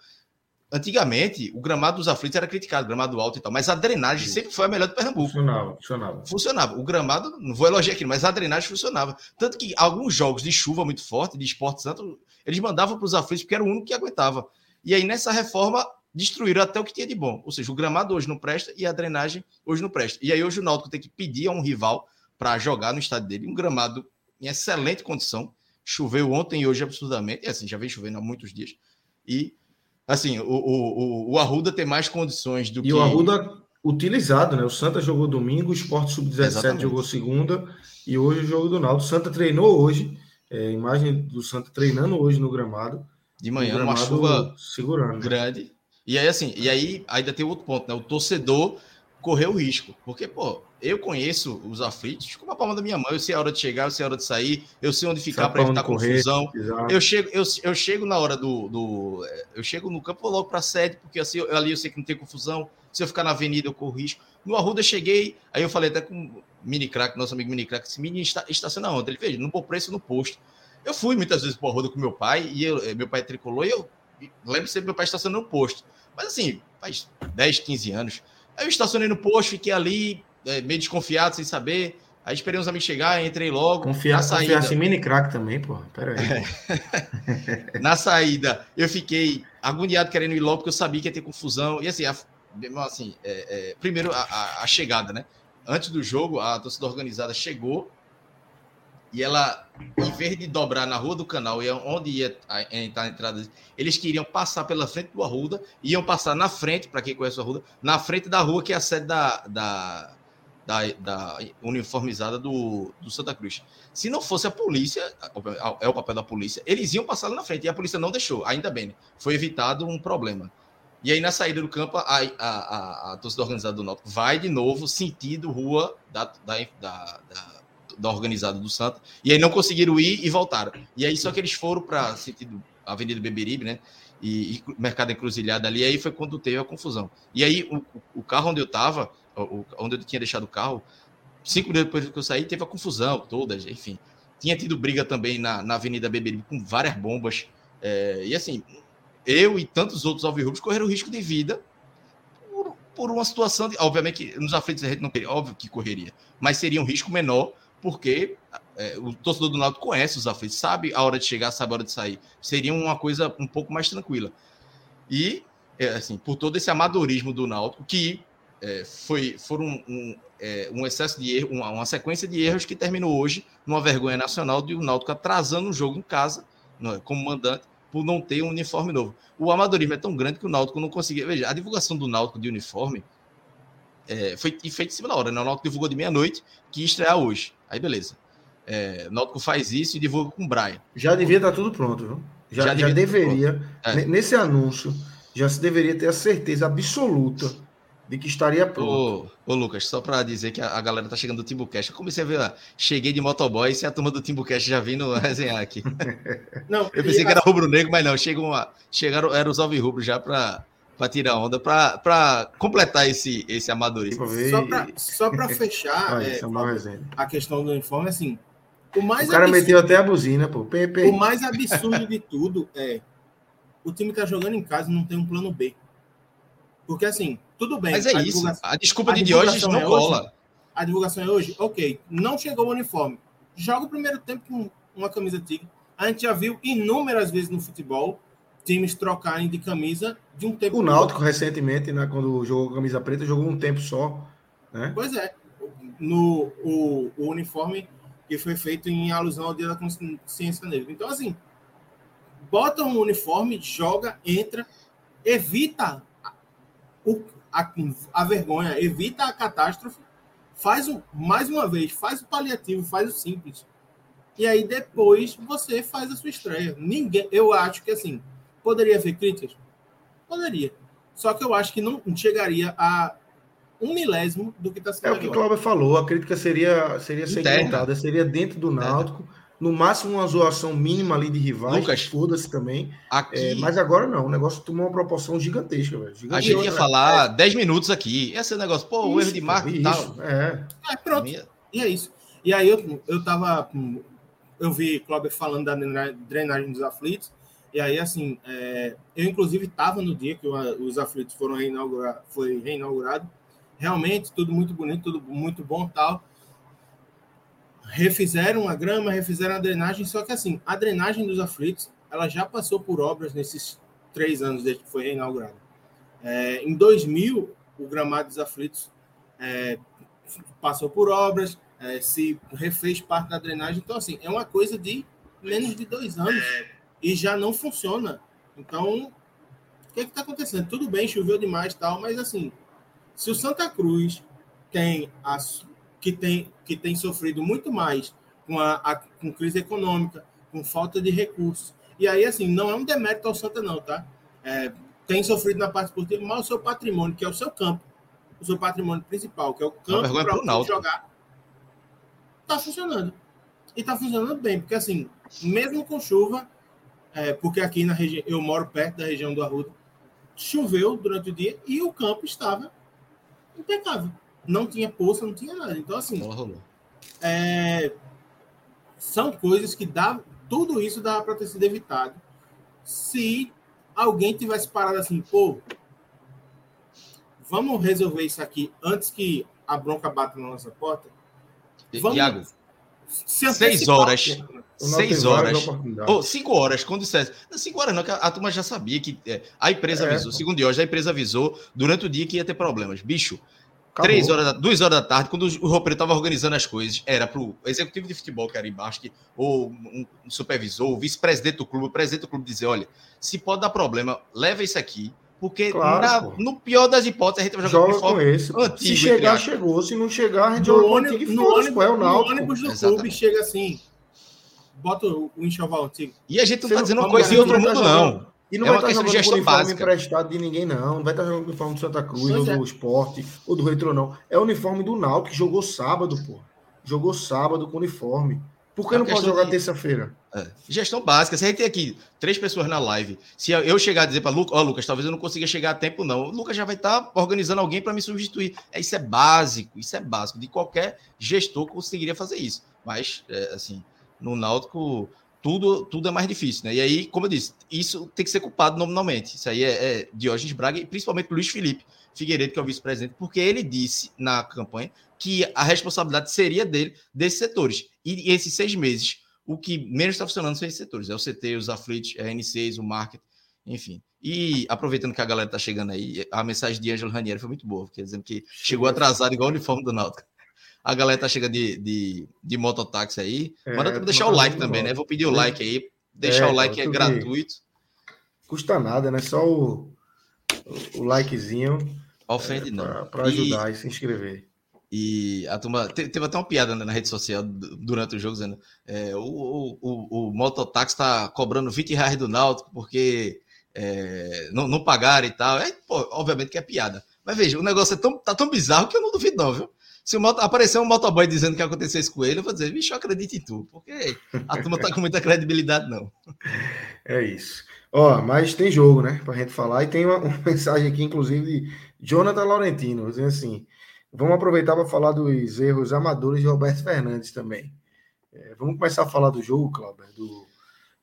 Antigamente, o gramado dos aflitos era criticado, gramado alto e tal, mas a drenagem Sim. sempre foi a melhor do Pernambuco. Funcionava, funcionava. Funcionava. O gramado, não vou elogiar aqui, mas a drenagem funcionava. Tanto que alguns jogos de chuva muito forte, de esporte santo, eles mandavam para os aflitos porque era o único que aguentava. E aí, nessa reforma, destruíram até o que tinha de bom. Ou seja, o gramado hoje não presta e a drenagem hoje não presta. E aí, hoje o Náutico tem que pedir a um rival para jogar no estádio dele um gramado em excelente condição. Choveu ontem e hoje absurdamente. E assim, já vem chovendo há muitos dias. E assim, o, o, o Arruda tem mais condições do e que. E o Arruda utilizado, né? O Santa jogou domingo, o Sport Sub-17 jogou segunda e hoje o jogo do Naldo. O Santa treinou hoje, é, imagem do Santa treinando hoje no gramado. De manhã, gramado uma chuva segurando. grande. E aí, assim, e aí ainda tem outro ponto, né? O torcedor correu risco. Porque, pô, eu conheço os aflitos como a palma da minha mão. Eu sei a hora de chegar, eu sei a hora de sair, eu sei onde ficar para evitar correr, confusão. Eu chego, eu, eu chego na hora do, do. Eu chego no campo, vou logo para a sede, porque assim, eu, ali eu sei que não tem confusão. Se eu ficar na avenida, eu corro risco. No Arruda eu cheguei, aí eu falei até com o Mini Crack, nosso amigo Mini Crack, esse menino está, estaciona onde? Ele fez, no bom preço no posto. Eu fui muitas vezes para o Arruda com meu pai, e eu, meu pai tricolou, e eu lembro sempre meu pai estacionando no posto. Mas assim, faz 10, 15 anos. Aí eu estacionei no posto, fiquei ali, é, meio desconfiado, sem saber. Aí esperei uns amigos chegar, entrei logo. Confiar, na saída... confiasse em mini crack também, pô. Pera aí. na saída, eu fiquei agoniado querendo ir logo, porque eu sabia que ia ter confusão. E assim, a, assim é, é, primeiro a, a, a, chegada, né? Antes do jogo, a torcida organizada chegou e ela, em vez de dobrar na rua do canal onde ia entrar a entrada, eles queriam passar pela frente do Arruda, iam passar na frente, para quem conhece o Arruda, na frente da rua que é a sede da, da, da, da uniformizada do, do Santa Cruz. Se não fosse a polícia, é o papel da polícia, eles iam passar lá na frente e a polícia não deixou, ainda bem, né? foi evitado um problema. E aí, na saída do campo, a, a, a, a torcida organizada do Náutico vai de novo sentido rua da, da, da, da da organizada do Santa, e aí não conseguiram ir e voltaram. E aí só que eles foram para sentido Avenida Beberibe, né? E, e Mercado Encruzilhada ali, aí foi quando teve a confusão. E aí o, o carro onde eu estava, onde eu tinha deixado o carro, cinco minutos depois que eu saí, teve a confusão toda, enfim. Tinha tido briga também na, na Avenida Beberibe com várias bombas. É, e assim, eu e tantos outros alvirrubos correram risco de vida por, uma situação, de, obviamente, nos aflitos a gente não queria, óbvio que correria, mas seria um risco menor porque é, o torcedor do Náutico conhece os aflitos, sabe a hora de chegar, sabe a hora de sair. Seria uma coisa um pouco mais tranquila. E, é, assim, por todo esse amadorismo do Náutico, que é, foi, foram um, um, é, um, excesso de erro, uma, uma, sequência de erros que terminou hoje numa vergonha nacional de o Náutico atrasando o jogo em casa, é, como mandante, por não ter um uniforme novo. O amadorismo é tão grande que o Náutico não conseguia. Veja, a divulgação do Náutico de uniforme é, foi feita em cima da hora, né? O Náutico divulgou de meia-noite que ia estrear hoje. Aí beleza. É, o Náutico faz isso e divulga com o Brian. Já devia estar tudo pronto, viu? Já, já, já deveria, é. nesse anúncio, já se deveria ter a certeza absoluta de que estaria pronto. Ô, ô Lucas, só para dizer que a, a, galera tá chegando do Timbucast. Eu comecei a ver, ó, cheguei de motoboy e a turma do Timbucast já vindo resenhar aqui. Não, eu pensei que era rubro-negro, mas não, chegam, chegaram, eram os alvirrubros já para para tirar onda, para completar esse, esse amadorismo. Só para fechar é, é a questão do uniforme, assim, o, mais o cara absurdo, meteu até a buzina, pô. Pepe. O mais absurdo de tudo é o time tá jogando em casa e não tem um plano B. Porque assim, tudo bem. Mas é isso. A desculpa a de hoje não é cola. Hoje, a divulgação é hoje? Ok. Não chegou o uniforme. Joga o primeiro tempo com uma camisa tigre. A gente já viu inúmeras vezes no futebol times trocarem de camisa de um tempo. O Náutico, recentemente, né, quando jogou camisa preta, jogou um tempo só. Né? Pois é. No, o, o uniforme que foi feito em alusão ao Dia da Consciência Negra. Então, assim, bota um uniforme, joga, entra, evita o, a, a vergonha, evita a catástrofe, faz o, mais uma vez, faz o paliativo, faz o simples. E aí depois você faz a sua estreia. Ninguém, eu acho que assim, poderia haver críticas? Poderia. Só que eu acho que não chegaria a um milésimo do que está sendo. É o que o Cláudio falou, a crítica seria, seria segmentada, seria dentro do Náutico, no máximo uma zoação mínima ali de rivais, Lucas, foda-se também. Aqui... É, mas agora não, o negócio tomou uma proporção gigantesca, velho. A gente ia falar 10 minutos aqui, esse negócio, pô, isso, o erro de marketing e tal. É. é, pronto. Minha... E é isso. E aí eu, eu tava. Eu vi Cláudio falando da drenagem dos aflitos. E aí, assim, é, eu inclusive estava no dia que os aflitos foram reinaugurados, foi reinaugurado realmente tudo muito bonito, tudo muito bom tal. Refizeram a grama, refizeram a drenagem, só que assim, a drenagem dos aflitos, ela já passou por obras nesses três anos desde que foi reinaugurada. É, em 2000, o gramado dos aflitos é, passou por obras, é, se refez parte da drenagem. Então, assim, é uma coisa de menos de dois anos e já não funciona. Então, o que é está acontecendo? Tudo bem, choveu demais tal, mas assim, se o Santa Cruz tem as, que, tem, que tem sofrido muito mais com a, a, com crise econômica, com falta de recursos, e aí, assim, não é um demérito ao Santa, não, tá? É, tem sofrido na parte esportiva, mas o seu patrimônio, que é o seu campo, o seu patrimônio principal, que é o campo para você jogar, tá funcionando. E tá funcionando bem, porque assim, mesmo com chuva, é, porque aqui na região, eu moro perto da região do Arruda, choveu durante o dia e o campo estava impecável. Não tinha poça, não tinha nada. Então, assim, é, são coisas que dá, tudo isso dava para ter sido evitado se alguém tivesse parado assim, pô, vamos resolver isso aqui antes que a bronca bata na nossa porta. Vamos Iago, seis horas. Seis horas. Ou oh, cinco horas, quando dissesse. Não, cinco horas não, que a, a turma já sabia que é, a empresa é. avisou. Segundo de hoje, a empresa avisou durante o dia que ia ter problemas. Bicho, Acabou. três horas, duas horas da tarde, quando o roupeiro estava organizando as coisas, era para o executivo de futebol, que era embaixo, que, ou um, um supervisor, o vice-presidente do clube, o presidente do clube dizer: olha, se pode dar problema, leva isso aqui. Porque claro, na, no pior das hipóteses, a gente vai jogar Joga com esse. Antigo, se chegar, chegou. Se não chegar, a gente joga com antigo no, ônibus, é o No ônibus do Exatamente. clube chega assim, bota o, enxoval antigo. E a gente não está dizendo uma coisa em outro mundo, não. E não é vai estar jogando com uniforme básica. emprestado de ninguém, não. Não vai estar jogando com uniforme do Santa Cruz, pois ou é. do Esporte, ou do Retro, não. É o uniforme do Náutico, que jogou sábado, pô. Jogou sábado com uniforme. Por que é não pode jogar de... terça-feira? É. Gestão básica. Se a gente tem aqui três pessoas na live, se eu chegar a dizer para Lucas, ó, oh, Lucas, talvez eu não consiga chegar a tempo, não. O Lucas já vai estar tá organizando alguém para me substituir. É, isso é básico, isso é básico. De qualquer gestor conseguiria fazer isso. Mas, é, assim, no Náutico, tudo, tudo é mais difícil, né? E aí, como eu disse, isso tem que ser culpado nominalmente. Isso aí é, é Diógenes Braga e principalmente Luiz Felipe Figueiredo, que é o vice-presidente, porque ele disse na campanha que a responsabilidade seria dele, desses setores. E, esses seis meses, o que menos está funcionando são esses setores. É o CT, os aflitos, é a N6, o market, enfim. E aproveitando que a galera tá chegando aí, a mensagem de Ângelo Ranieri foi muito boa, porque dizendo que chegou atrasado igual o uniforme do Náutico. A galera tá chegando de, de, de mototáxi aí. É, Manda é, deixar o like também, né? Vou pedir o like aí. Deixar é, o like é gratuito. Custa nada, né? Só o, o likezinho. Ofende é, não. Para ajudar e, e se inscrever. E a turma teve até uma piada né, na rede social durante o jogo, dizendo: é, o, o, o, o mototáxi está cobrando 20 reais do Náutico porque é, não, não pagaram e tal. É, pô, obviamente que é piada. Mas veja, o negócio é tão, tá tão bizarro que eu não duvido, não, viu? Se o moto, aparecer um motoboy dizendo que aconteceu isso com ele, eu vou dizer, bicho, eu acredito em tu, porque a turma tá com muita credibilidade, não. É isso. Ó, mas tem jogo, né, pra gente falar. E tem uma, uma mensagem aqui, inclusive, de Jonathan Laurentino, dizendo assim: vamos aproveitar para falar dos erros amadores de Roberto Fernandes também. É, vamos começar a falar do jogo, Cláudio, do,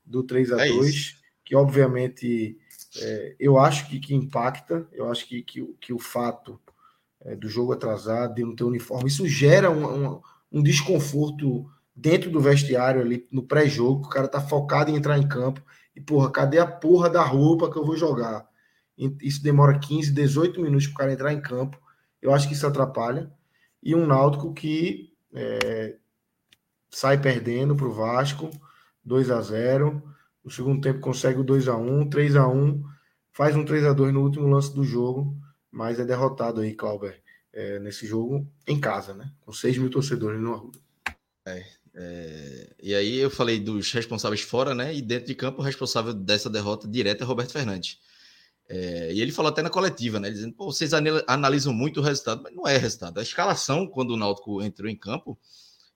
do 3 a 2 é que obviamente é, eu acho que, que impacta, eu acho que, que, que o fato é, do jogo atrasado, de não ter uniforme, isso gera um, um, um desconforto dentro do vestiário ali no pré-jogo, o cara tá focado em entrar em campo e, porra, cadê a porra da roupa que eu vou jogar? Isso demora 15, 18 minutos para o cara entrar em campo. Eu acho que isso atrapalha. E um Náutico que é, sai perdendo para o Vasco, 2 a 0 no segundo tempo consegue o 2 a 1 3 a 1 faz um 3 a 2 no último lance do jogo, mas é derrotado aí, Clauber, é, nesse jogo em casa, né? Com 6 mil torcedores no Arruda. É, é, e aí eu falei dos responsáveis fora, né? E dentro de campo, o responsável dessa derrota direta é Roberto Fernandes. É, e ele falou até na coletiva, né? Dizendo, Pô, vocês analisam muito o resultado, mas não é resultado. A escalação, quando o Náutico entrou em campo,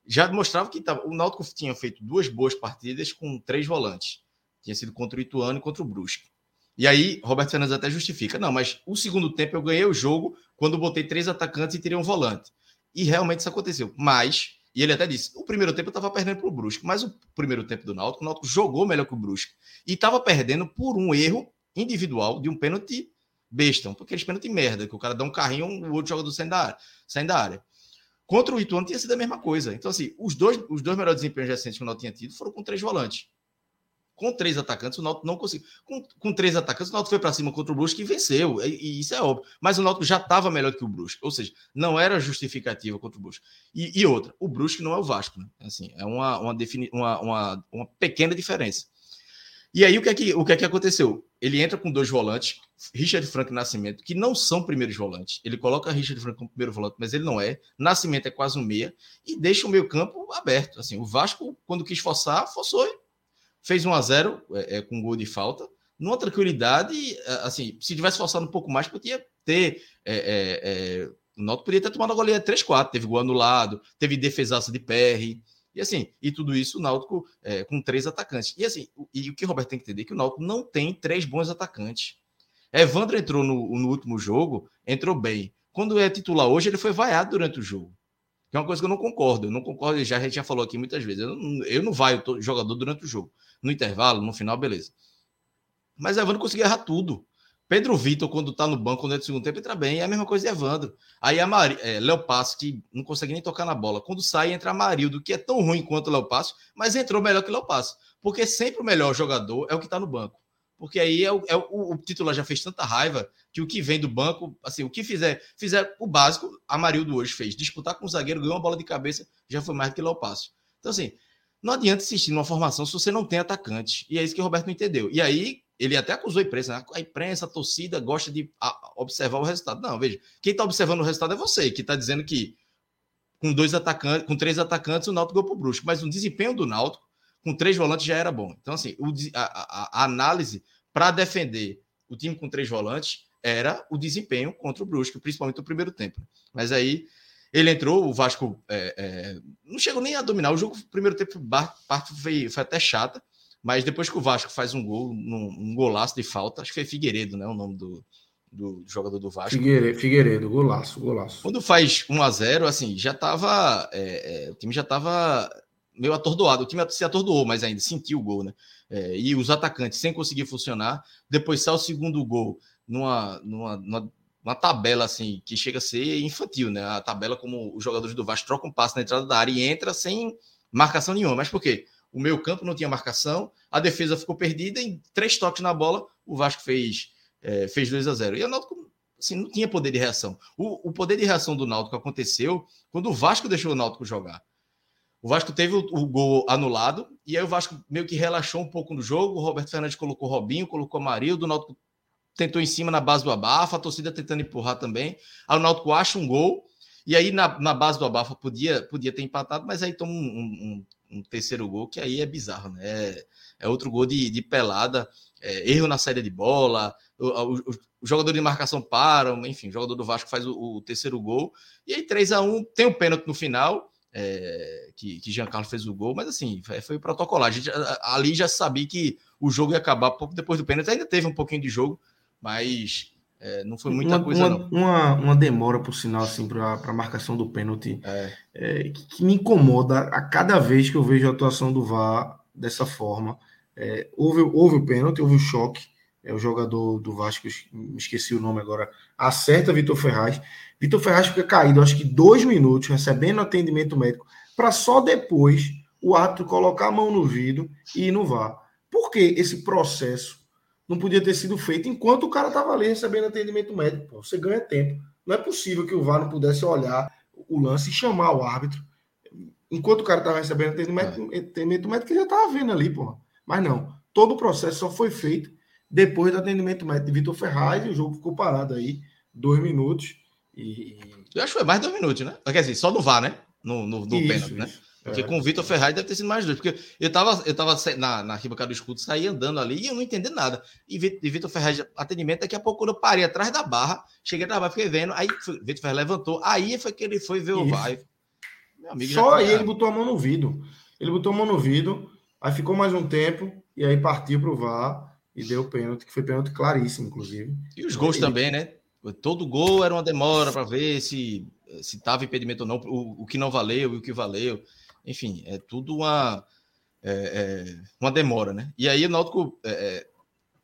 já demonstrava que tava, o Náutico tinha feito duas boas partidas com três volantes. Tinha sido contra o Ituano e contra o Brusque. E aí, Roberto Fernandes até justifica. Não, mas o segundo tempo eu ganhei o jogo quando botei três atacantes e teria um volante. E realmente isso aconteceu. Mas, e ele até disse, o primeiro tempo eu estava perdendo para o Brusque, mas o primeiro tempo do Náutico, o Náutico jogou melhor que o Brusque. E estava perdendo por um erro individual de um pênalti besta, porque aqueles pênalti merda, que o cara dá um carrinho, o outro jogador saindo da área. Saindo da área. Contra o Ituano tinha sido a mesma coisa. Então, assim, os dois, os dois melhores desempenhos recentes que o Náutico tinha tido foram com três volantes com três atacantes, o Náutico não conseguiu. Com, com três atacantes, o Náutico foi para cima contra o Brusque e venceu. E, e, isso é óbvio. Mas o Náutico já estava melhor que o Brusque. Ou seja, não era justificativa contra o Brusque. E, e outra, o Brusque não é o Vasco. Né? Assim, é uma, uma, defini uma, uma, uma pequena diferença. E aí, o que, é que, o que é que aconteceu? Ele entra com dois volantes, Richard Frank e Nascimento, que não são primeiros volantes. Ele coloca Richard Frank como primeiro volante, mas ele não é. Nascimento é quase um meia e deixa o meio campo aberto. Assim, o Vasco, quando quis forçar, forçou fez 1 a 0 é, é, com gol de falta, numa tranquilidade, é, assim, se tivesse forçado um pouco mais, podia ter. É, é, é, o Náutico podia ter tomado a goleada 3-4, teve gol anulado, teve defesaça de PR, e assim, e tudo isso o Náutico é, com três atacantes. E assim, e o que o Roberto tem que entender é que o Náutico não tem três bons atacantes. Evandro entrou no, no último jogo, entrou bem. Quando é titular hoje, ele foi vaiado durante o jogo. Que é uma coisa que eu não concordo. Eu não concordo, já, a gente já falou aqui muitas vezes. Eu não, eu não vaio jogador durante o jogo no intervalo, no final, beleza. Mas Evandro conseguiu errar tudo. Pedro Vitor, quando tá no banco no segundo tempo, entra bem. É a mesma coisa de Evandro. Aí a Mari, é, Léo Passo, que não consegue nem tocar na bola. Quando sai, entra Marildo, que é tão ruim quanto Léo Passo, mas entrou melhor que Léo Passo. Porque sempre o melhor jogador é o que tá no banco. Porque aí é o, é o, o, titular já fez tanta raiva que o que vem do banco, assim, o que fizer, fizer o básico, a Marildo hoje fez. Disputar com o zagueiro, ganhou uma bola de cabeça, já foi mais do que Léo Passo. Então, assim, não adianta insistir numa formação se você não tem atacante. E é isso que o Roberto não entendeu. E aí, ele até acusou a imprensa. Né? A imprensa, a torcida gosta de observar o resultado. Não, veja, quem está observando o resultado é você, que está dizendo que com dois atacantes, com três atacantes, o Náutico ganhou para o Brusco. Mas o desempenho do Náutico, com três volantes, já era bom. Então, assim, o, a, a, a análise para defender o time com três volantes era o desempenho contra o Brusco, principalmente no primeiro tempo. Mas aí ele entrou, o Vasco é, é, não chegou nem a dominar. O jogo, primeiro tempo, parte foi, foi até chata, mas depois que o Vasco faz um gol, um, um golaço de falta, acho que foi Figueiredo, né? O nome do, do jogador do Vasco. Figueiredo, Figueiredo golaço, golaço. Quando faz 1 a 0 assim, já tava. É, é, o time já tava meio atordoado. O time se atordoou, mas ainda sentiu o gol, né? É, e os atacantes sem conseguir funcionar. Depois sai o segundo gol numa, numa, numa uma tabela assim que chega a ser infantil, né? A tabela como os jogadores do Vasco trocam um passo na entrada da área e entra sem marcação nenhuma. Mas por quê? O meio campo não tinha marcação, a defesa ficou perdida, em três toques na bola, o Vasco fez, é, fez 2 a 0 E o Náutico assim, não tinha poder de reação. O, o poder de reação do Náutico aconteceu quando o Vasco deixou o Náutico jogar. O Vasco teve o, o, gol anulado, e aí o Vasco meio que relaxou um pouco no jogo. O Roberto Fernandes colocou Robinho, colocou Marildo, o Náutico tentou em cima na base do abafa, a torcida tentando empurrar também. Aí o Náutico acha um gol, e aí na, na base do abafa podia, podia ter empatado, mas aí toma um, um, um terceiro gol, que aí é bizarro, né? É, é outro gol de, de pelada, é, erro na saída de bola, o, o, o, jogador de marcação param, enfim, o jogador do Vasco faz o, o terceiro gol, e aí 3 a 1 tem o um pênalti no final, é, que, que Giancarlo fez o gol, mas assim, foi, foi protocolar. A gente ali já sabia que o jogo ia acabar pouco depois do pênalti, ainda teve um pouquinho de jogo, mas é, não foi muita uma, coisa, uma, não. Uma, uma demora, por sinal, assim, para a marcação do pênalti, é. É, que, que, me incomoda a cada vez que eu vejo a atuação do VAR dessa forma. É, houve, houve o pênalti, houve o choque. É, o jogador do Vasco, me esqueci o nome agora, acerta Vitor Ferraz. Vitor Ferraz fica caído, acho que dois minutos, recebendo atendimento médico, para só depois o árbitro colocar a mão no vidro e ir no VAR. Por que esse processo não podia ter sido feito enquanto o cara estava ali recebendo atendimento médico. Pô, você ganha tempo. Não é possível que o VAR não pudesse olhar o lance e chamar o árbitro. Enquanto o cara estava recebendo atendimento, é. atendimento médico, ele já estava vendo ali, pô. Mas não. Todo o processo só foi feito depois do atendimento médico de Vitor Ferraz e o jogo ficou parado aí dois minutos. E... Eu acho que foi mais dois minutos, né? Quer dizer, só no VAR, né? No, no, no isso, pênalti, né? Porque é. com o Vitor Ferraz deve ter sido mais dois. Porque eu tava, eu tava na, na arquibancada do escudo, saí andando ali e eu não entendi nada. E Vitor Ferraz, atendimento, daqui a pouco, eu parei atrás da barra, cheguei na barra, fiquei vendo. Aí Vitor Ferraz levantou. Aí foi que ele foi ver o VAR. Só aí ele botou a mão no vidro. Ele botou a mão no vidro, aí ficou mais um tempo, e aí partiu pro VAR e deu o pênalti, que foi pênalti claríssimo, inclusive. E os gols ele... também, né? Todo gol era uma demora para ver se se tava impedimento ou não, o, o que não valeu e o que valeu. Enfim, é tudo uma, é, é, uma demora, né? E aí o Náutico, é, é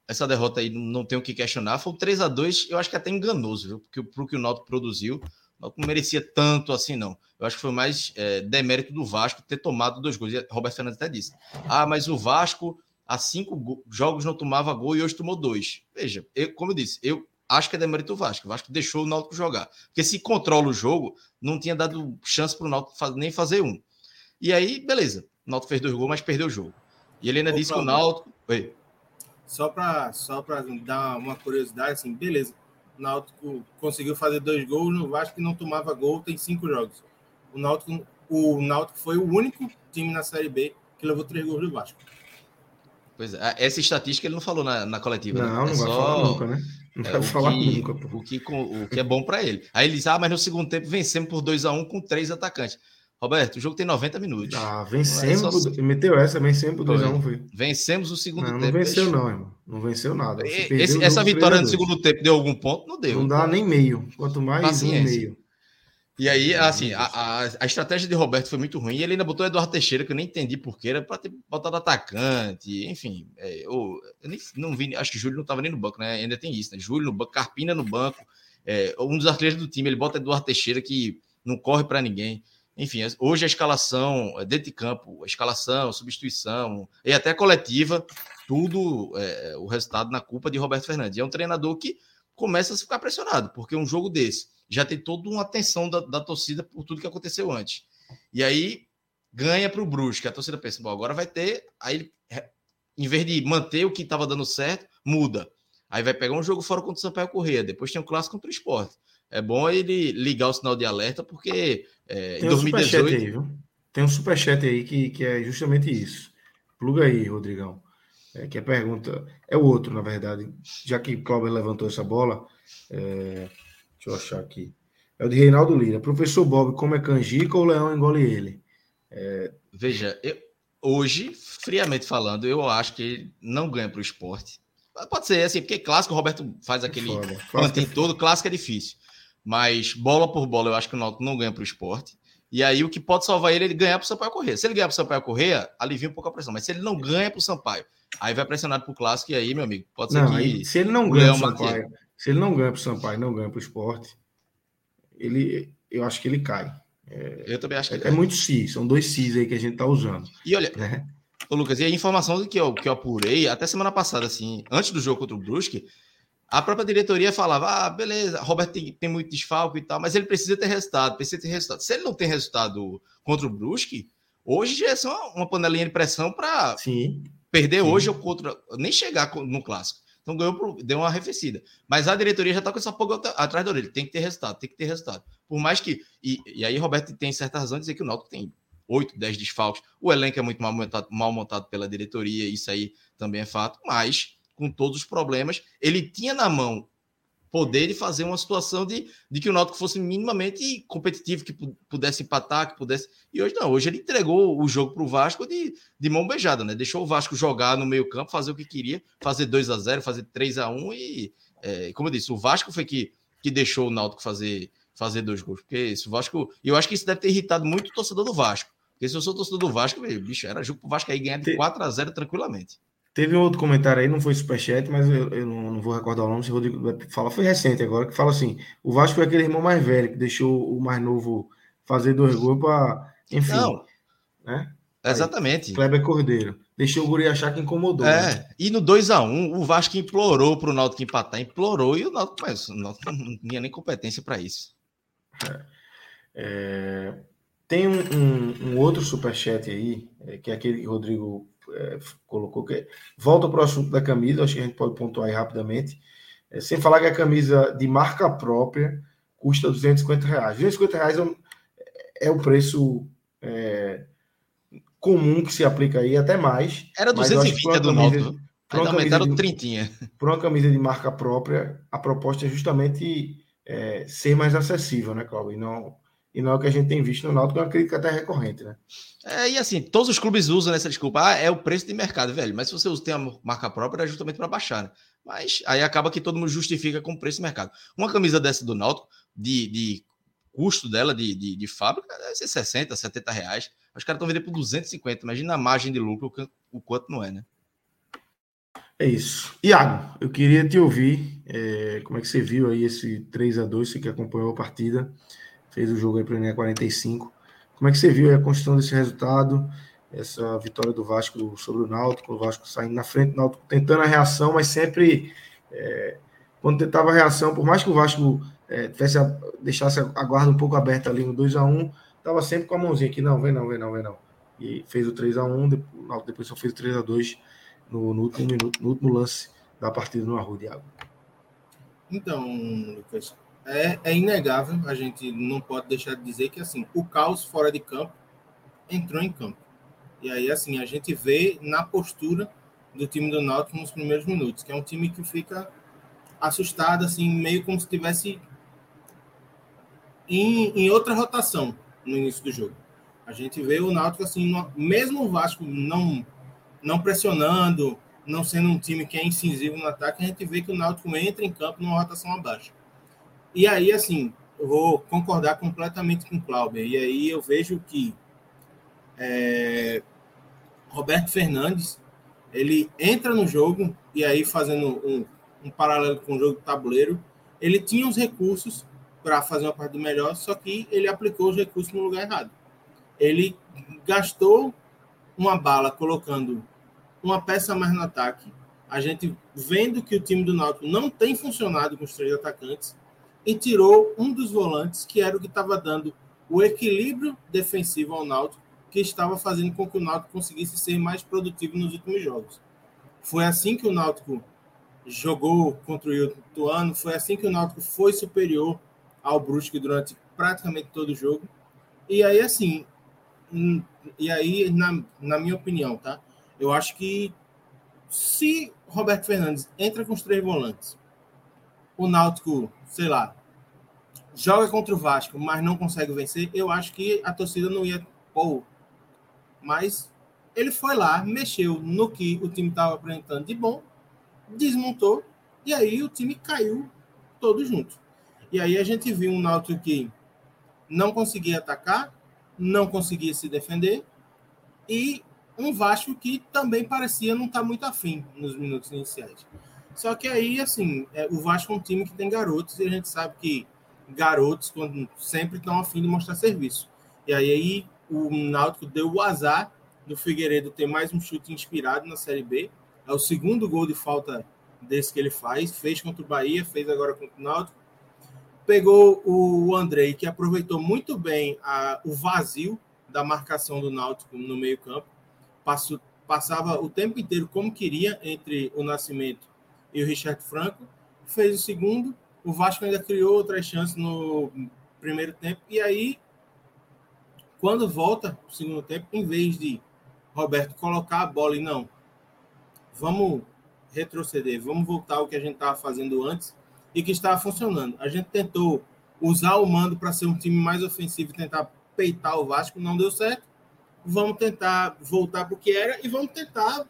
essa derrota aí não tem o que questionar, foi um 3 a 2 eu acho que até enganoso, viu? Porque pro que o Náutico produziu, o Náutico não merecia tanto assim, não. Eu acho que foi mais é, demérito do Vasco ter tomado dois gols. E Roberto Fernandes até disse: ah, mas o Vasco há cinco jogos não tomava gol e hoje tomou dois. Veja, eu, como eu disse, eu acho que é demérito do Vasco. O Vasco deixou o Náutico jogar. Porque se controla o jogo, não tinha dado chance para o Náutico nem fazer um. E aí, beleza. O Náutico fez dois gols, mas perdeu o jogo. E ele ainda Opa, disse que o Náutico. Oi. Só para só dar uma curiosidade, assim, beleza. O Náutico conseguiu fazer dois gols no Vasco que não tomava gol, tem cinco jogos. O Náutico, o Náutico foi o único time na Série B que levou três gols do Vasco. Pois é, essa estatística ele não falou na, na coletiva. Né? Não, né? é não vai só... falar nunca, né? Não é, vai falar que, nunca. Pô. O que, o que é bom para ele. Aí ele diz: ah, mas no segundo tempo vencemos por 2 a 1 um com três atacantes. Roberto, o jogo tem 90 minutos. Ah, vencemos. É Meteu essa, vencemos por 2x1. Foi. Vencemos o segundo não, tempo. Não venceu, não, irmão. Não venceu nada. Esse, essa vitória no segundo tempo deu algum ponto? Não deu. Não dá nem meio. Quanto mais, Paciência. um meio. E aí, assim, a, a, a, estratégia de Roberto foi muito ruim. E ele ainda botou Eduardo Teixeira, que eu nem entendi porquê, era para ter botado atacante. Enfim, é, eu, eu, nem não vi, acho que Júlio não estava nem no banco, né? Ainda tem isso, né? Júlio no banco, Carpina no banco. É, um dos artilheiros do time, ele bota Eduardo Teixeira, que não corre para ninguém. Enfim, hoje a escalação, é, dentro de campo, a escalação, substituição e até coletiva, tudo é, é, o resultado na culpa de Roberto Fernandes. E é um treinador que começa a ficar pressionado, porque um jogo desse já tem toda uma atenção da, da torcida por tudo que aconteceu antes. E aí ganha para o Brusque, a torcida pensa, bom, agora vai ter, aí em vez de manter o que estava dando certo, muda. Aí vai pegar um jogo fora contra o Sampaio Corrêa, depois tem um clássico contra o esporte. É bom ele ligar o sinal de alerta, porque é, tem em 2018. Um aí, viu? Tem um superchat aí que, que é justamente isso. Pluga aí, Rodrigão. É, que a pergunta é o outro, na verdade. Já que Cláudio levantou essa bola, é, deixa eu achar aqui. É o de Reinaldo Lira. Professor Bob, como é canjica ou o leão engole ele? É... Veja, eu, hoje, friamente falando, eu acho que ele não ganha para o esporte. Pode ser assim, porque clássico o Roberto faz aquele mantém todo, clássico é difícil. Mas bola por bola, eu acho que o Náutico não ganha para o esporte. E aí o que pode salvar ele é ele ganhar para o Sampaio Correia. Se ele ganhar para o Sampaio Correia, alivia um pouco a pressão. Mas se ele não ganha para o Sampaio, aí vai pressionado para o clássico e aí, meu amigo, pode ser não, que. Aí, se ele não ganha para o Sampaio, se ele não ganha para o Sampaio, não ganha para o esporte, ele, eu acho que ele cai. É, eu também acho que é, é muito si, são dois cis aí que a gente está usando. E olha, né? Ô, Lucas, e a informação que eu, que eu apurei, até semana passada, assim, antes do jogo contra o Brusque, a própria diretoria falava: ah, beleza, Roberto tem, tem muito desfalco e tal, mas ele precisa ter resultado, precisa ter resultado. Se ele não tem resultado contra o Brusque, hoje já é só uma panelinha de pressão para perder Sim. hoje ou contra. Nem chegar no clássico. Então ganhou, deu uma arrefecida. Mas a diretoria já está com essa polga atrás da orelha. Tem que ter resultado, tem que ter resultado. Por mais que. E, e aí, Roberto tem certa razão de dizer que o Náutico tem 8, 10 desfalques. O elenco é muito mal montado, mal montado pela diretoria, isso aí também é fato. Mas, com todos os problemas, ele tinha na mão poder de fazer uma situação de, de que o Náutico fosse minimamente competitivo, que pudesse empatar, que pudesse. E hoje não, hoje ele entregou o jogo para o Vasco de, de mão beijada, né? Deixou o Vasco jogar no meio-campo, fazer o que queria, fazer 2 a 0 fazer 3 a 1 e, é, como eu disse, o Vasco foi que, que deixou o Náutico fazer, fazer dois gols. Porque esse Vasco. E eu acho que isso deve ter irritado muito o torcedor do Vasco. Porque se eu sou torcedor do Vasco, bicho, era jogo pro Vasco aí ganhar de 4 a 0 tranquilamente. Teve um outro comentário aí, não foi superchat, mas eu, eu não, não, vou recordar o nome, se o Rodrigo fala, foi recente agora, que fala assim: o Vasco foi aquele irmão mais velho que deixou o mais novo fazer dois gols para. Enfim. Não. Né? Exatamente. Aí, Kleber Cordeiro. Deixou o Guri achar que incomodou. É, né? e no 2x1, um, o Vasco implorou para o Náutico empatar, implorou, e o Náutico, mas, o Náutico não tinha nem competência para isso. É. É... Tem um, um, um, outro superchat aí, é, que é aquele que o Rodrigo é, colocou que volta para o assunto da camisa, acho que a gente pode pontuar aí rapidamente. É, sem falar que a camisa de marca própria custa 250 reais. 250 reais é, é o preço é, comum que se aplica aí, até mais. Era 220 do Novo. Para uma, camisa de, trintinha. para uma camisa de marca própria, a proposta é justamente é, ser mais acessível, né, Cláudio? E não e não é o que a gente tem visto no Náutico, é uma crítica até recorrente, né? É, e assim, todos os clubes usam essa desculpa, ah, é o preço de mercado, velho, mas se você tem a marca própria, é justamente para baixar, né? Mas aí acaba que todo mundo justifica com preço de mercado. Uma camisa dessa do Náutico, de, de custo dela de, de, de, fábrica, deve ser 60, 70 reais. Os caras estão vendendo por 250, imagina a margem de lucro, o quanto não é, né? É isso. Iago, eu queria te ouvir, é, como é que você viu aí esse 3 a 2 você que acompanhou a partida, fez o jogo aí para o 45. Como é que você viu a construção desse resultado, essa vitória do Vasco sobre o Náutico, o Vasco saindo na frente, o Náutico tentando a reação, mas sempre é, quando tentava a reação, por mais que o Vasco é, tivesse a, deixasse a guarda um pouco aberta ali no 2 a 1 estava sempre com a mãozinha aqui, não, vem não, vem não, vem não. E fez o 3 a 1 depois, só fez o 3 a 2 no, no, último minuto, no último lance da partida no Arruda, Thiago. Então, Lucas, é, é inegável, a gente não pode deixar de dizer que assim, o caos fora de campo entrou em campo. E aí, assim, a gente vê na postura do time do Náutico nos primeiros minutos, que é um time que fica assustado, assim, meio como se estivesse em, em outra rotação no início do jogo. A gente vê o Náutico, assim, no, mesmo o Vasco não, não pressionando, não sendo um time que é incisivo no ataque, a gente vê que o Náutico entra em campo numa rotação abaixo. E aí, assim, eu vou concordar completamente com o Clauber. E aí eu vejo que é, Roberto Fernandes ele entra no jogo e aí fazendo um, um paralelo com o jogo do tabuleiro, ele tinha os recursos para fazer uma partida melhor, só que ele aplicou os recursos no lugar errado. Ele gastou uma bala colocando uma peça mais no ataque. A gente vendo que o time do Náutico não tem funcionado com os três atacantes, e tirou um dos volantes, que era o que estava dando o equilíbrio defensivo ao Náutico, que estava fazendo com que o Náutico conseguisse ser mais produtivo nos últimos jogos. Foi assim que o Náutico jogou contra o Ituano, foi assim que o Náutico foi superior ao Brusque durante praticamente todo o jogo. E aí, assim, hum, e aí, na, na minha opinião, tá? Eu acho que se Roberto Fernandes entra com os três volantes, o Náutico, sei lá, joga contra o Vasco, mas não consegue vencer, eu acho que a torcida não ia pô. Mas ele foi lá, mexeu no que o time estava apresentando de bom, desmontou, e aí o time caiu todo junto. E aí a gente viu um Náutico que não conseguia atacar, não conseguia se defender, e um Vasco que também parecia não estar tá muito afim nos minutos iniciais. Só que aí, assim, é, o Vasco é um time que tem garotos e a gente sabe que garotos quando sempre estão afim de mostrar serviço. E aí, aí o Náutico deu o azar do Figueiredo ter mais um chute inspirado na Série B. É o segundo gol de falta desse que ele faz. Fez contra o Bahia, fez agora contra o Náutico. Pegou o Andrei, que aproveitou muito bem a, o vazio da marcação do Náutico no meio-campo. Passava o tempo inteiro como queria entre o Nascimento e o Richard Franco. Fez o segundo. O Vasco ainda criou outras chances no primeiro tempo. E aí, quando volta o segundo tempo, em vez de Roberto colocar a bola e não, vamos retroceder, vamos voltar ao que a gente estava fazendo antes e que estava funcionando. A gente tentou usar o mando para ser um time mais ofensivo e tentar peitar o Vasco, não deu certo. Vamos tentar voltar para o que era e vamos tentar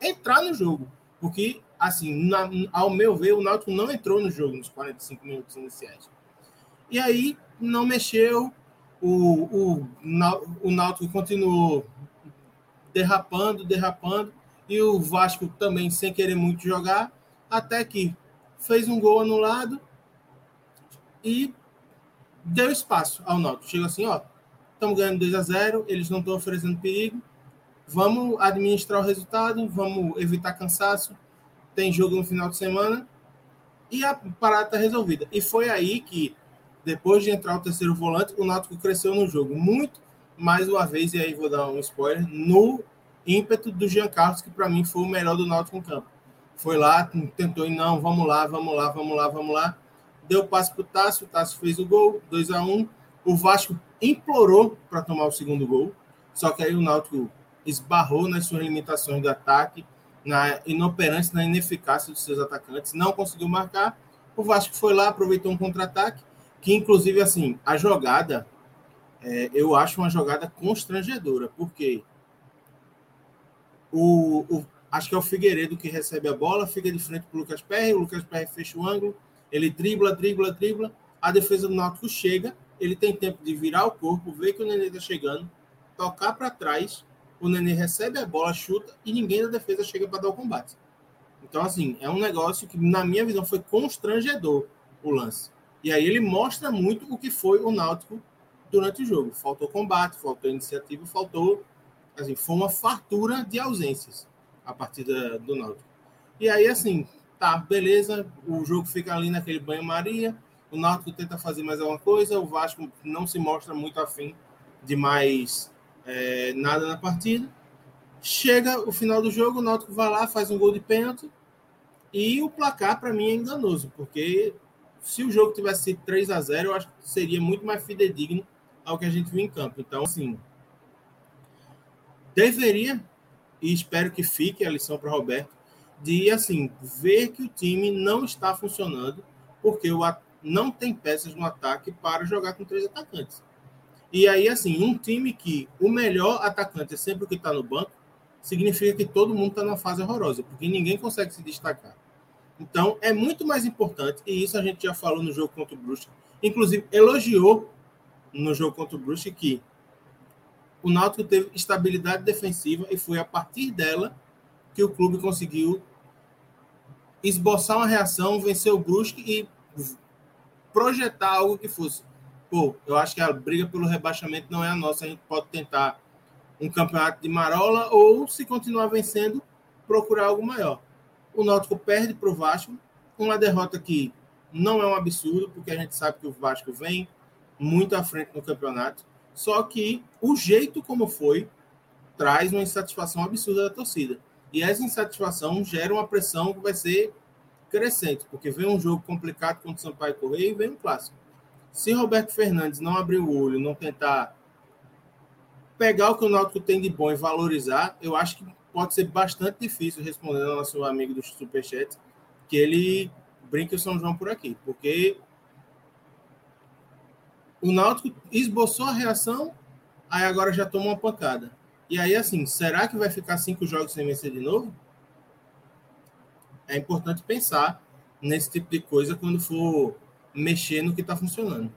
entrar no jogo. Porque, assim, na, ao meu ver, o Náutico não entrou no jogo nos 45 minutos iniciais. E aí, não mexeu, o, o, o Náutico continuou derrapando, derrapando, e o Vasco também sem querer muito jogar, até que fez um gol anulado e deu espaço ao Náutico. Chega assim, ó, estamos ganhando 2 a 0, eles não estão oferecendo perigo, vamos administrar o resultado, vamos evitar cansaço, tem jogo no final de semana e a parada está resolvida. E foi aí que, depois de entrar o terceiro volante, o Náutico cresceu no jogo muito, mais uma vez, e aí vou dar um spoiler, no ímpeto do Jean Carlos, que para mim foi o melhor do Náutico no campo. Foi lá, tentou e não, vamos lá, vamos lá, vamos lá, vamos lá. Deu passe para o Tássio, o Tássio fez o gol, 2 a 1 O Vasco implorou para tomar o segundo gol, só que aí o Náutico esbarrou nas suas limitações do ataque, na inoperância, na ineficácia dos seus atacantes, não conseguiu marcar. O Vasco foi lá, aproveitou um contra-ataque, que inclusive, assim, a jogada, é, eu acho uma jogada constrangedora, porque o, o, acho que é o Figueiredo que recebe a bola, fica de frente para o Lucas Perry, o Lucas Perry fecha o ângulo, ele dribla, dribla, dribla, a defesa do Náutico chega, ele tem tempo de virar o corpo, ver que o Nenê está chegando, tocar para trás, o Nenê recebe a bola, chuta e ninguém da defesa chega para dar o combate. Então, assim, é um negócio que, na minha visão, foi constrangedor o lance. E aí ele mostra muito o que foi o Náutico durante o jogo. Faltou combate, faltou iniciativa, faltou assim, foi uma fartura de ausências a partir do Náutico. E aí, assim, tá, beleza, o jogo fica ali naquele banho-maria, o Náutico tenta fazer mais alguma coisa, o Vasco não se mostra muito afim de mais é, nada na partida. Chega o final do jogo, o Náutico vai lá, faz um gol de pênalti, e o placar, para mim, é enganoso, porque se o jogo tivesse sido 3 a 0 eu acho que seria muito mais fidedigno ao que a gente viu em campo. Então, assim, deveria, e espero que fique a lição para Roberto, de assim, ver que o time não está funcionando, porque o, não tem peças no ataque para jogar com três atacantes. E aí, assim, um time que o melhor atacante é sempre o que está no banco, significa que todo mundo está numa fase horrorosa, porque ninguém consegue se destacar. Então, é muito mais importante, e isso a gente já falou no jogo contra o Brusque, inclusive elogiou no jogo contra o Brusque que o Náutico teve estabilidade defensiva e foi a partir dela que o clube conseguiu esboçar uma reação, vencer o Brusque e projetar algo que fosse. Pô, eu acho que a briga pelo rebaixamento não é a nossa. A gente pode tentar um campeonato de marola ou, se continuar vencendo, procurar algo maior. O Náutico perde para o Vasco, uma derrota que não é um absurdo, porque a gente sabe que o Vasco vem muito à frente no campeonato. Só que o jeito como foi traz uma insatisfação absurda da torcida. E essa insatisfação gera uma pressão que vai ser crescente, porque vem um jogo complicado contra o Sampaio Correia e vem um clássico. Se Roberto Fernandes não abrir o olho, não tentar pegar o que o Náutico tem de bom e valorizar, eu acho que pode ser bastante difícil, respondendo ao nosso amigo do Superchat, que ele brinque o São João por aqui, porque o Náutico esboçou a reação, aí agora já toma uma pancada. E aí, assim, será que vai ficar cinco jogos sem vencer de novo? É importante pensar nesse tipo de coisa quando for mexer no que está funcionando.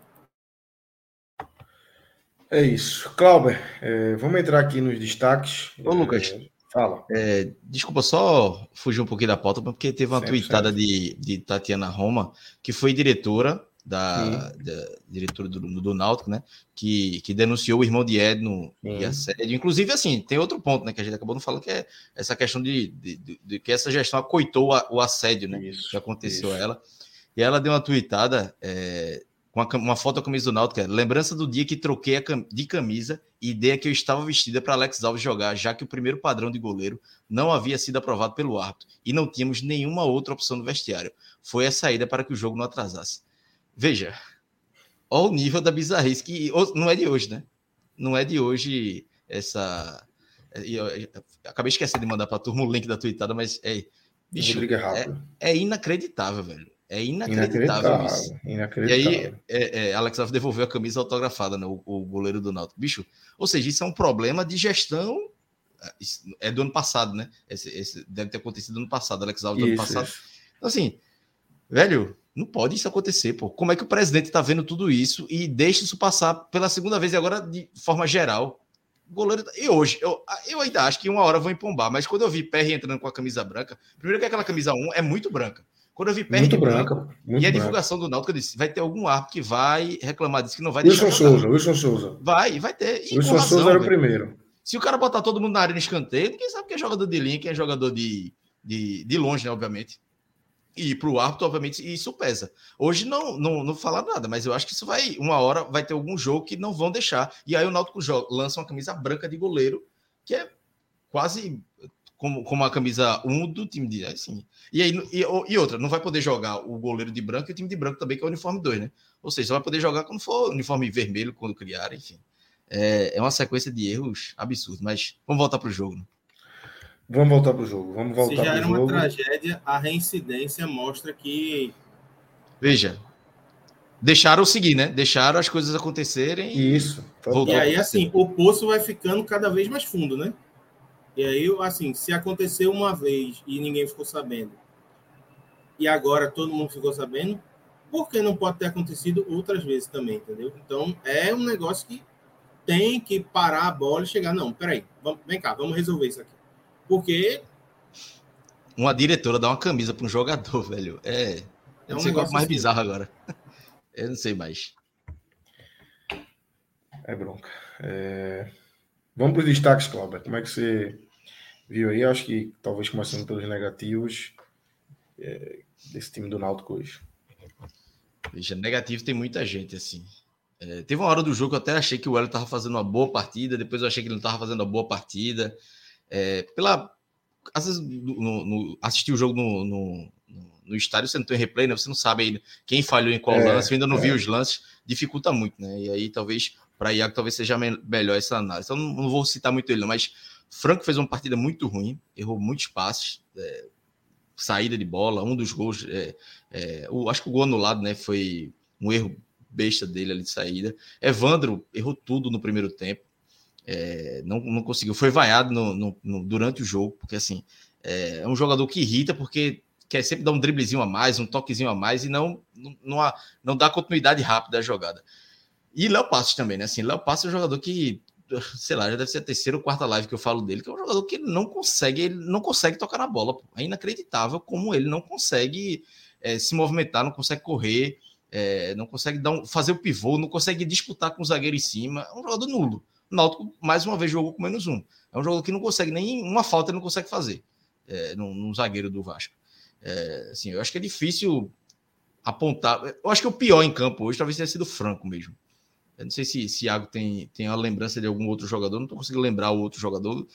É isso. Clauber, é, vamos entrar aqui nos destaques. Ô, Lucas. É, fala. É, desculpa, só fugir um pouquinho da pauta, porque teve uma sempre, tweetada sempre. De, de Tatiana Roma, que foi diretora da, da diretora do, do Náutico, né? Que, que denunciou o irmão de Edno e assédio. Inclusive, assim, tem outro ponto, né? Que a gente acabou não falando, que é essa questão de, de, de, de que essa gestão acoitou a, o assédio, né? Isso, que aconteceu isso. a ela. E ela deu uma tweetada é, com uma, uma, foto da camisa do Náutico, é, lembrança do dia que troquei a, de camisa e ideia que eu estava vestida para Alex Alves jogar, já que o primeiro padrão de goleiro não havia sido aprovado pelo árbitro e não tínhamos nenhuma outra opção no vestiário. Foi a saída para que o jogo não atrasasse. Veja, olha o nível da bizarrice, que não é de hoje, né? Não é de hoje essa. Eu, eu, eu acabei esquecendo de mandar para a turma o link da tweetada, mas é. Bicho, é, é, inacreditável, velho. É inacreditável, inacreditável isso. Inacreditável. E aí, é, é, Alex Alves devolveu a camisa autografada, né? O, o, goleiro do Náutico. Bicho, ou seja, isso é um problema de gestão. É do ano passado, né? Esse, esse deve ter acontecido no ano passado, Alex Alves do ano passado. Isso. Então, assim, velho, não pode isso acontecer, pô. Como é que o presidente está vendo tudo isso e deixa isso passar pela segunda vez e agora de forma geral? goleiro. E hoje, eu, eu ainda acho que uma hora vão empombar, mas quando eu vi Perry entrando com a camisa branca, primeiro que aquela camisa 1 é muito branca. Quando eu vi Perry muito branca, branco, muito e a divulgação do Náutico, eu disse: vai ter algum árbitro que vai reclamar disso, que não vai Wilson deixar. Wilson Souza, Wilson Souza. Vai, vai ter. E Wilson razão, Souza era o primeiro. Se o cara botar todo mundo na arena escanteio, quem sabe que é jogador de linha, quem é jogador de, de, de longe, né, obviamente. E para o árbitro, obviamente, isso pesa. Hoje não, não, não falar nada, mas eu acho que isso vai, uma hora, vai ter algum jogo que não vão deixar. E aí o Náutico lança uma camisa branca de goleiro, que é quase como, como a camisa 1 do time de. Assim. E, aí, e, e, outra, não vai poder jogar o goleiro de branco e o time de branco também, que é o uniforme 2, né? Ou seja, só vai poder jogar quando for uniforme vermelho, quando criar, enfim. É, é uma sequência de erros absurdos, mas vamos voltar para o jogo. Né? Vamos voltar para o jogo. Vamos voltar Se já era uma tragédia, a reincidência mostra que. Veja. Deixaram seguir, né? Deixaram as coisas acontecerem. Isso. E aí, assim, o poço vai ficando cada vez mais fundo, né? E aí, assim, se aconteceu uma vez e ninguém ficou sabendo, e agora todo mundo ficou sabendo, por que não pode ter acontecido outras vezes também, entendeu? Então, é um negócio que tem que parar a bola e chegar, não, peraí, vamos, vem cá, vamos resolver isso aqui. Porque. Uma diretora dá uma camisa para um jogador, velho. É. é não um é mais assim. bizarro agora. Eu não sei mais. É bronca. É... Vamos para os destaques, Cláudia. Como é que você viu aí? Acho que talvez começando pelos negativos é, desse time do Náutico hoje. Veja, negativo tem muita gente, assim. É, teve uma hora do jogo que eu até achei que o Hélio estava fazendo uma boa partida, depois eu achei que ele não estava fazendo uma boa partida é, pela. Às vezes, no, no, assistir o jogo no, no, no, estádio, você não tem replay, né? Você não sabe ainda quem falhou em qual é, lance, eu ainda não é. vi os lances, dificulta muito, né? E aí, talvez, para Iago, talvez seja melhor essa análise. Então, não, não, vou citar muito ele, não, mas Franco fez uma partida muito ruim, errou muitos passes, é, saída de bola, um dos gols. É, é, o, acho que o gol anulado, né? Foi um erro besta dele ali de saída. Evandro errou tudo no primeiro tempo é, não, não conseguiu, foi vaiado no, no, no, durante o jogo, porque assim, é, é, um jogador que irrita porque quer sempre dar um driblezinho a mais, um toquezinho a mais e não, não, não, há, não dá continuidade rápida à jogada. E Léo Passos também, né? Assim, Léo Passos é um jogador que, sei lá, já deve ser a terceira ou quarta live que eu falo dele, que é um jogador que não consegue, ele não consegue tocar na bola. Pô. É inacreditável como ele não consegue é, se movimentar, não consegue correr, é, não consegue dar um, fazer o pivô, não consegue disputar com o zagueiro em cima. É um jogador nulo. O Náutico, mais uma vez, jogou com menos um. É um jogador que não consegue, nem uma falta ele não consegue fazer é, no, no, zagueiro do Vasco. É, assim, eu acho que é difícil apontar. Eu acho que o pior em campo hoje talvez tenha sido Franco mesmo. Eu não sei se, se Iago tem, tem a lembrança de algum outro jogador, não estou conseguindo lembrar o outro jogador.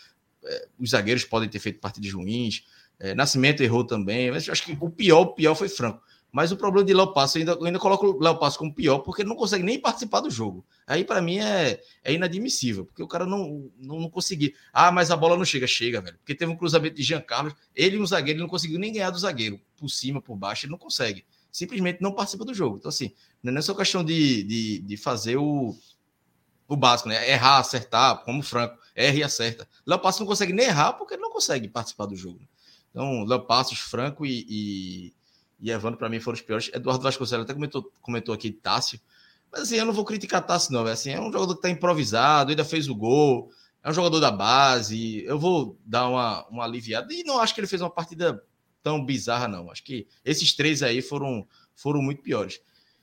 É, os zagueiros podem ter feito partidas ruins. É, Nascimento errou também, mas acho que o pior, o pior foi Franco. Mas o problema de Léo Passo, eu ainda, eu ainda coloco o Léo Passo como pior, porque ele não consegue nem participar do jogo. Aí, para mim, é, é inadmissível, porque o cara não, não, não conseguiu. Ah, mas a bola não chega, chega, velho. Porque teve um cruzamento de Jean Carlos, ele e um zagueiro, ele não conseguiu nem ganhar do zagueiro, por cima, por baixo, ele não consegue. Simplesmente não participa do jogo. Então, assim, não é só questão de, de, de fazer o, o básico, né? Errar, acertar, como o Franco, erra e acerta. Léo Passos não consegue nem errar porque ele não consegue participar do jogo. Então, Léo Passos, Franco e, e e Evandro, para mim, foram os piores. Eduardo Vasconcelos até comentou, comentou aqui Tássio. Mas assim, eu não vou criticar Tássio, não. É, assim, é um jogador que está improvisado, ainda fez o gol, é um jogador da base. Eu vou dar uma, uma aliviada. E não acho que ele fez uma partida tão bizarra, não. Acho que esses três aí foram, foram muito piores.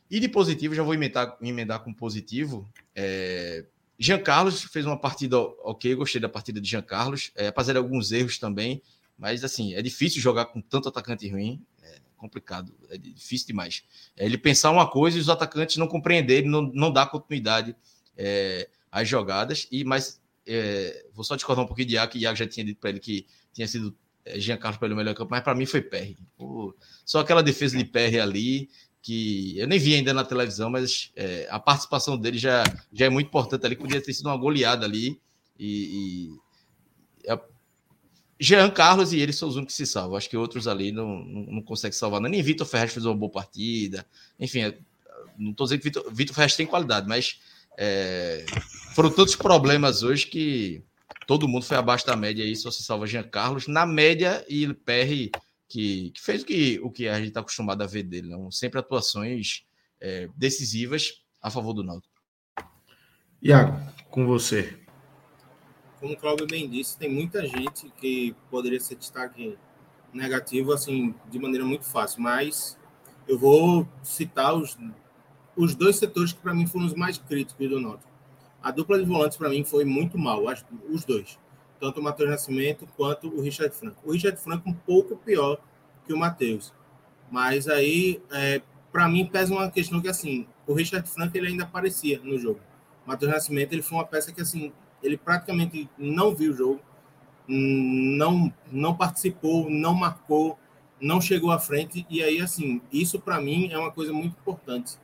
E de positivo, já vou emendar, emendar com positivo. É, Jean Carlos fez uma partida ok, gostei da partida de Jean Carlos, é, apesar de alguns erros também, mas assim, é difícil jogar com tanto atacante ruim, é complicado, é difícil demais. É ele pensar uma coisa e os atacantes não compreenderem, não, não dar continuidade é, às jogadas, e mas é, vou só discordar um pouquinho de Iago, que Iago já tinha dito para ele que tinha sido Jean Carlos pelo melhor campo, mas para mim foi PR. Só aquela defesa de PR ali, que eu nem vi ainda na televisão, mas é, a participação dele já, já é muito importante ali, podia ter sido uma goleada ali. E, e é, Jean Carlos e ele são os únicos que se salvam. Acho que outros ali não, não, não conseguem salvar. Não. Nem Vitor Ferraz fez uma boa partida. Enfim, é, não estou dizendo que Vitor, Vitor Ferraz tem qualidade, mas é, foram tantos problemas hoje que todo mundo foi abaixo da média aí, só se salva Jean Carlos. Na média, e Perry que, que fez o que, o que a gente está acostumado a ver dele, não? sempre atuações é, decisivas a favor do Náutico. Iago, com você. Como o Cláudio bem disse, tem muita gente que poderia ser destaque negativo assim de maneira muito fácil, mas eu vou citar os, os dois setores que para mim foram os mais críticos do Náutico. A dupla de volantes para mim foi muito mal, os dois tanto o Matheus Nascimento quanto o Richard Franco. O Richard Franco um pouco pior que o Matheus. Mas aí, é, para mim, pesa uma questão que, assim, o Richard Franco ele ainda aparecia no jogo. O Matheus Nascimento ele foi uma peça que, assim, ele praticamente não viu o jogo, não, não participou, não marcou, não chegou à frente. E aí, assim, isso para mim é uma coisa muito importante.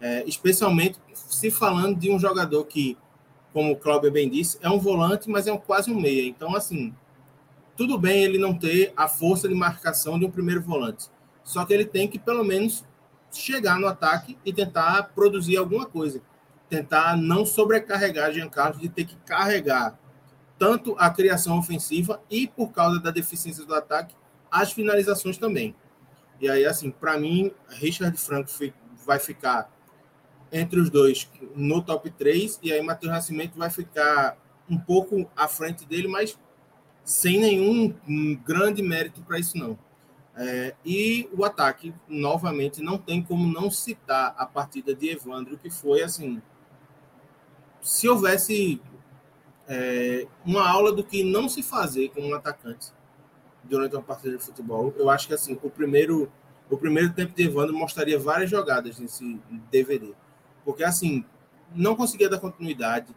É, especialmente se falando de um jogador que como o Cláudio bem disse, é um volante, mas é um, quase um meia. Então, assim, tudo bem ele não ter a força de marcação de um primeiro volante. Só que ele tem que, pelo menos, chegar no ataque e tentar produzir alguma coisa. Tentar não sobrecarregar Jean Carlos de ter que carregar tanto a criação ofensiva e, por causa da deficiência do ataque, as finalizações também. E aí, assim, para mim, Richard Franco vai ficar entre os dois no top 3, e aí Matheus Nascimento vai ficar um pouco à frente dele, mas sem nenhum grande mérito para isso não. É, e o ataque, novamente, não tem como não citar a partida de Evandro, que foi assim. Se houvesse é, uma aula do que não se fazer com um atacante durante uma partida de futebol, eu acho que assim, o primeiro, o primeiro tempo de Evandro mostraria várias jogadas nesse DVD. Porque, assim, não conseguia dar continuidade,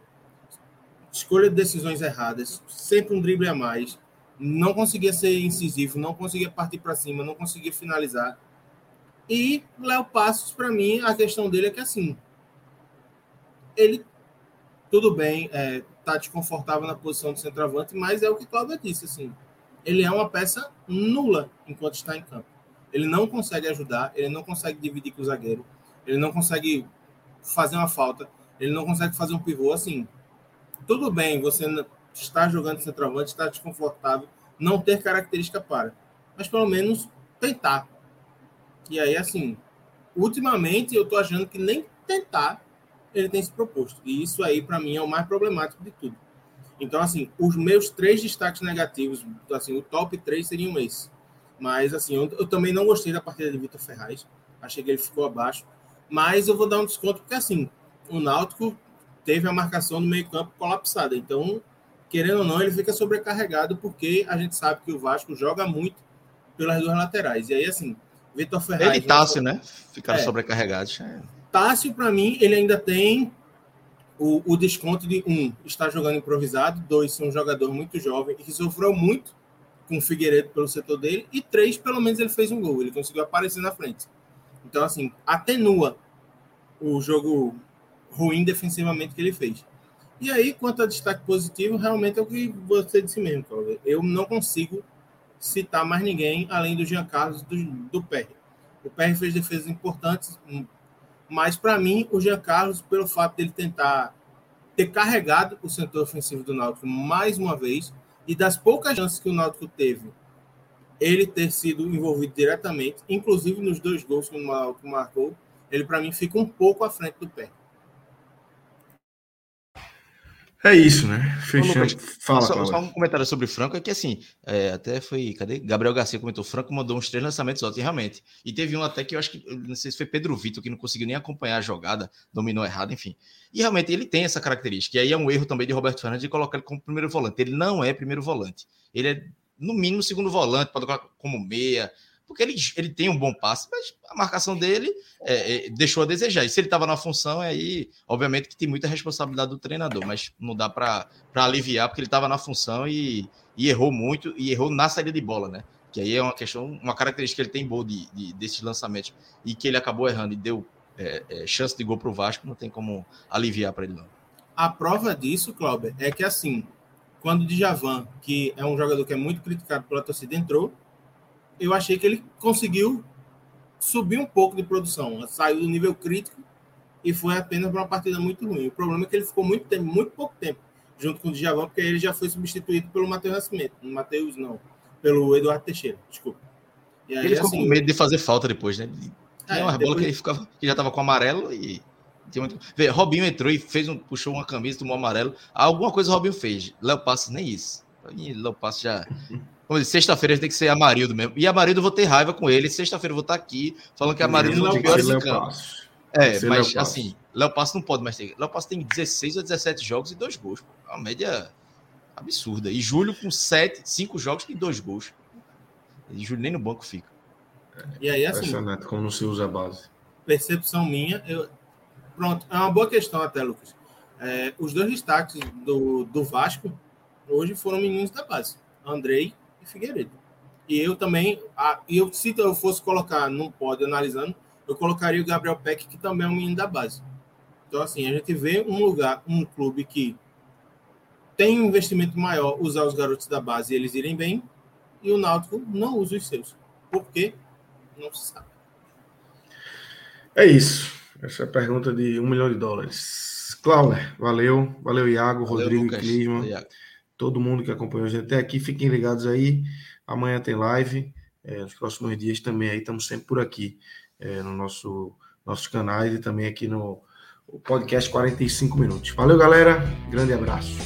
escolha de decisões erradas, sempre um drible a mais, não conseguia ser incisivo, não conseguia partir para cima, não conseguia finalizar. E Léo Passos, para mim, a questão dele é que, assim, ele, tudo bem, é, tá desconfortável na posição de centroavante, mas é o que Cláudio disse, assim, ele é uma peça nula enquanto está em campo. Ele não consegue ajudar, ele não consegue dividir com o zagueiro, ele não consegue fazer uma falta, ele não consegue fazer um pivô assim. Tudo bem, você está jogando centroavante, está desconfortável, não ter característica para, mas pelo menos tentar. E aí, assim, ultimamente eu tô achando que nem tentar ele tem se proposto. E isso aí, para mim, é o mais problemático de tudo. Então, assim, os meus três destaques negativos, assim, o top três seriam esses. Mas, assim, eu, eu também não gostei da partida de Vitor Ferraz. Achei que ele ficou abaixo mas eu vou dar um desconto porque assim, o Náutico teve a marcação no meio-campo colapsada. Então, querendo ou não, ele fica sobrecarregado porque a gente sabe que o Vasco joga muito pelas duas laterais. E aí, assim, Vitor Ferraz. Ele e Tássio, né? Ficaram é, sobrecarregados. É. Tássio, para mim, ele ainda tem o, o, desconto de um, está jogando improvisado, dois, ser um jogador muito jovem e que sofreu muito com o Figueiredo pelo setor dele, e três, pelo menos, ele fez um gol, ele conseguiu aparecer na frente. Então, assim, atenua o jogo ruim defensivamente que ele fez. E aí, quanto a destaque positivo, realmente é o que você disse mesmo, Cláudio. Eu não consigo citar mais ninguém além do Jean Carlos do, do Perry. O Perry fez defesas importantes, mas para mim, o Jean Carlos, pelo fato dele tentar ter carregado o setor ofensivo do Náutico mais uma vez, e das poucas chances que o Náutico teve ele ter sido envolvido diretamente, inclusive nos dois gols que o Náutico marcou, ele para mim fica um pouco à frente do pé. É isso, né? Fechando. Fala, só, só, um comentário sobre o Franco é que assim, é, até foi. Cadê? Gabriel Garcia comentou: Franco mandou uns três lançamentos ótimos, realmente. E teve um até que eu acho que, não sei se foi Pedro Vitor, que não conseguiu nem acompanhar a jogada, dominou errado, enfim. E realmente ele tem essa característica. E aí é um erro também de Roberto Fernandes de colocar ele como primeiro volante. Ele não é primeiro volante. Ele é, no mínimo, segundo volante, pode colocar como meia porque ele, ele tem um bom passe, mas a marcação dele é, é, deixou a desejar. E se ele estava na função, aí, obviamente, que tem muita responsabilidade do treinador, mas não dá para aliviar, porque ele estava na função e, e, errou muito, e errou na saída de bola, né? Que aí é uma questão, uma característica que ele tem boa de, de, desses lançamentos, e que ele acabou errando e deu é, é chance de gol para o Vasco, não tem como aliviar para ele, não. A prova disso, Cláudio, é que assim, quando o Djavan, que é um jogador que é muito criticado pela torcida, entrou, eu achei que ele conseguiu subir um pouco de produção. Saiu do nível crítico e foi apenas para uma partida muito ruim. O problema é que ele ficou muito tempo, muito pouco tempo junto com o Djavan, porque ele já foi substituído pelo Matheus Nascimento. Matheus, não. Pelo Eduardo Teixeira, desculpa. Aí, ele ficou assim, com medo de fazer falta depois, né? Tinha é, uma depois... bola que ele, ficava, que já estava com amarelo e. Tinha muito... Vê, Robinho entrou e fez um, puxou uma camisa, tomou amarelo. Alguma coisa o Robinho fez. Léo Passos nem isso. Léo Passos já sexta-feira tem que ser Amarildo mesmo. E Amarildo eu vou ter raiva com ele. Sexta-feira eu vou estar aqui falando que Amarildo não é o pior em campo. É, mas assim, Léo Passo não pode mais ter. Léo Passo tem 16 ou 17 jogos e dois gols. É uma média absurda. E Júlio com 7, 5 jogos e dois gols. E Júlio nem no banco fica. E aí, assim. Impressionante como não se usa a base. Percepção minha. Eu... Pronto, é uma boa questão até, Lucas. É, os dois destaques do, do Vasco hoje foram meninos da base. Andrei e Figueiredo. E eu também, a, eu, se eu fosse colocar num pódio analisando, eu colocaria o Gabriel Peck, que também é um menino da base. Então, assim, a gente vê um lugar, um clube que tem um investimento maior usar os garotos da base e eles irem bem, e o Náutico não usa os seus. Por quê? Não se sabe. É isso. Essa é a pergunta de um milhão de dólares. Cláudio, valeu. Valeu, Iago, valeu, Rodrigo Lucas. Clisma. Valeu, todo mundo que acompanhou a gente até aqui. Fiquem ligados aí. Amanhã tem live. É, nos próximos dias também aí estamos sempre por aqui é, no nosso nossos canais e também aqui no podcast 45 minutos. Valeu, galera. Grande abraço.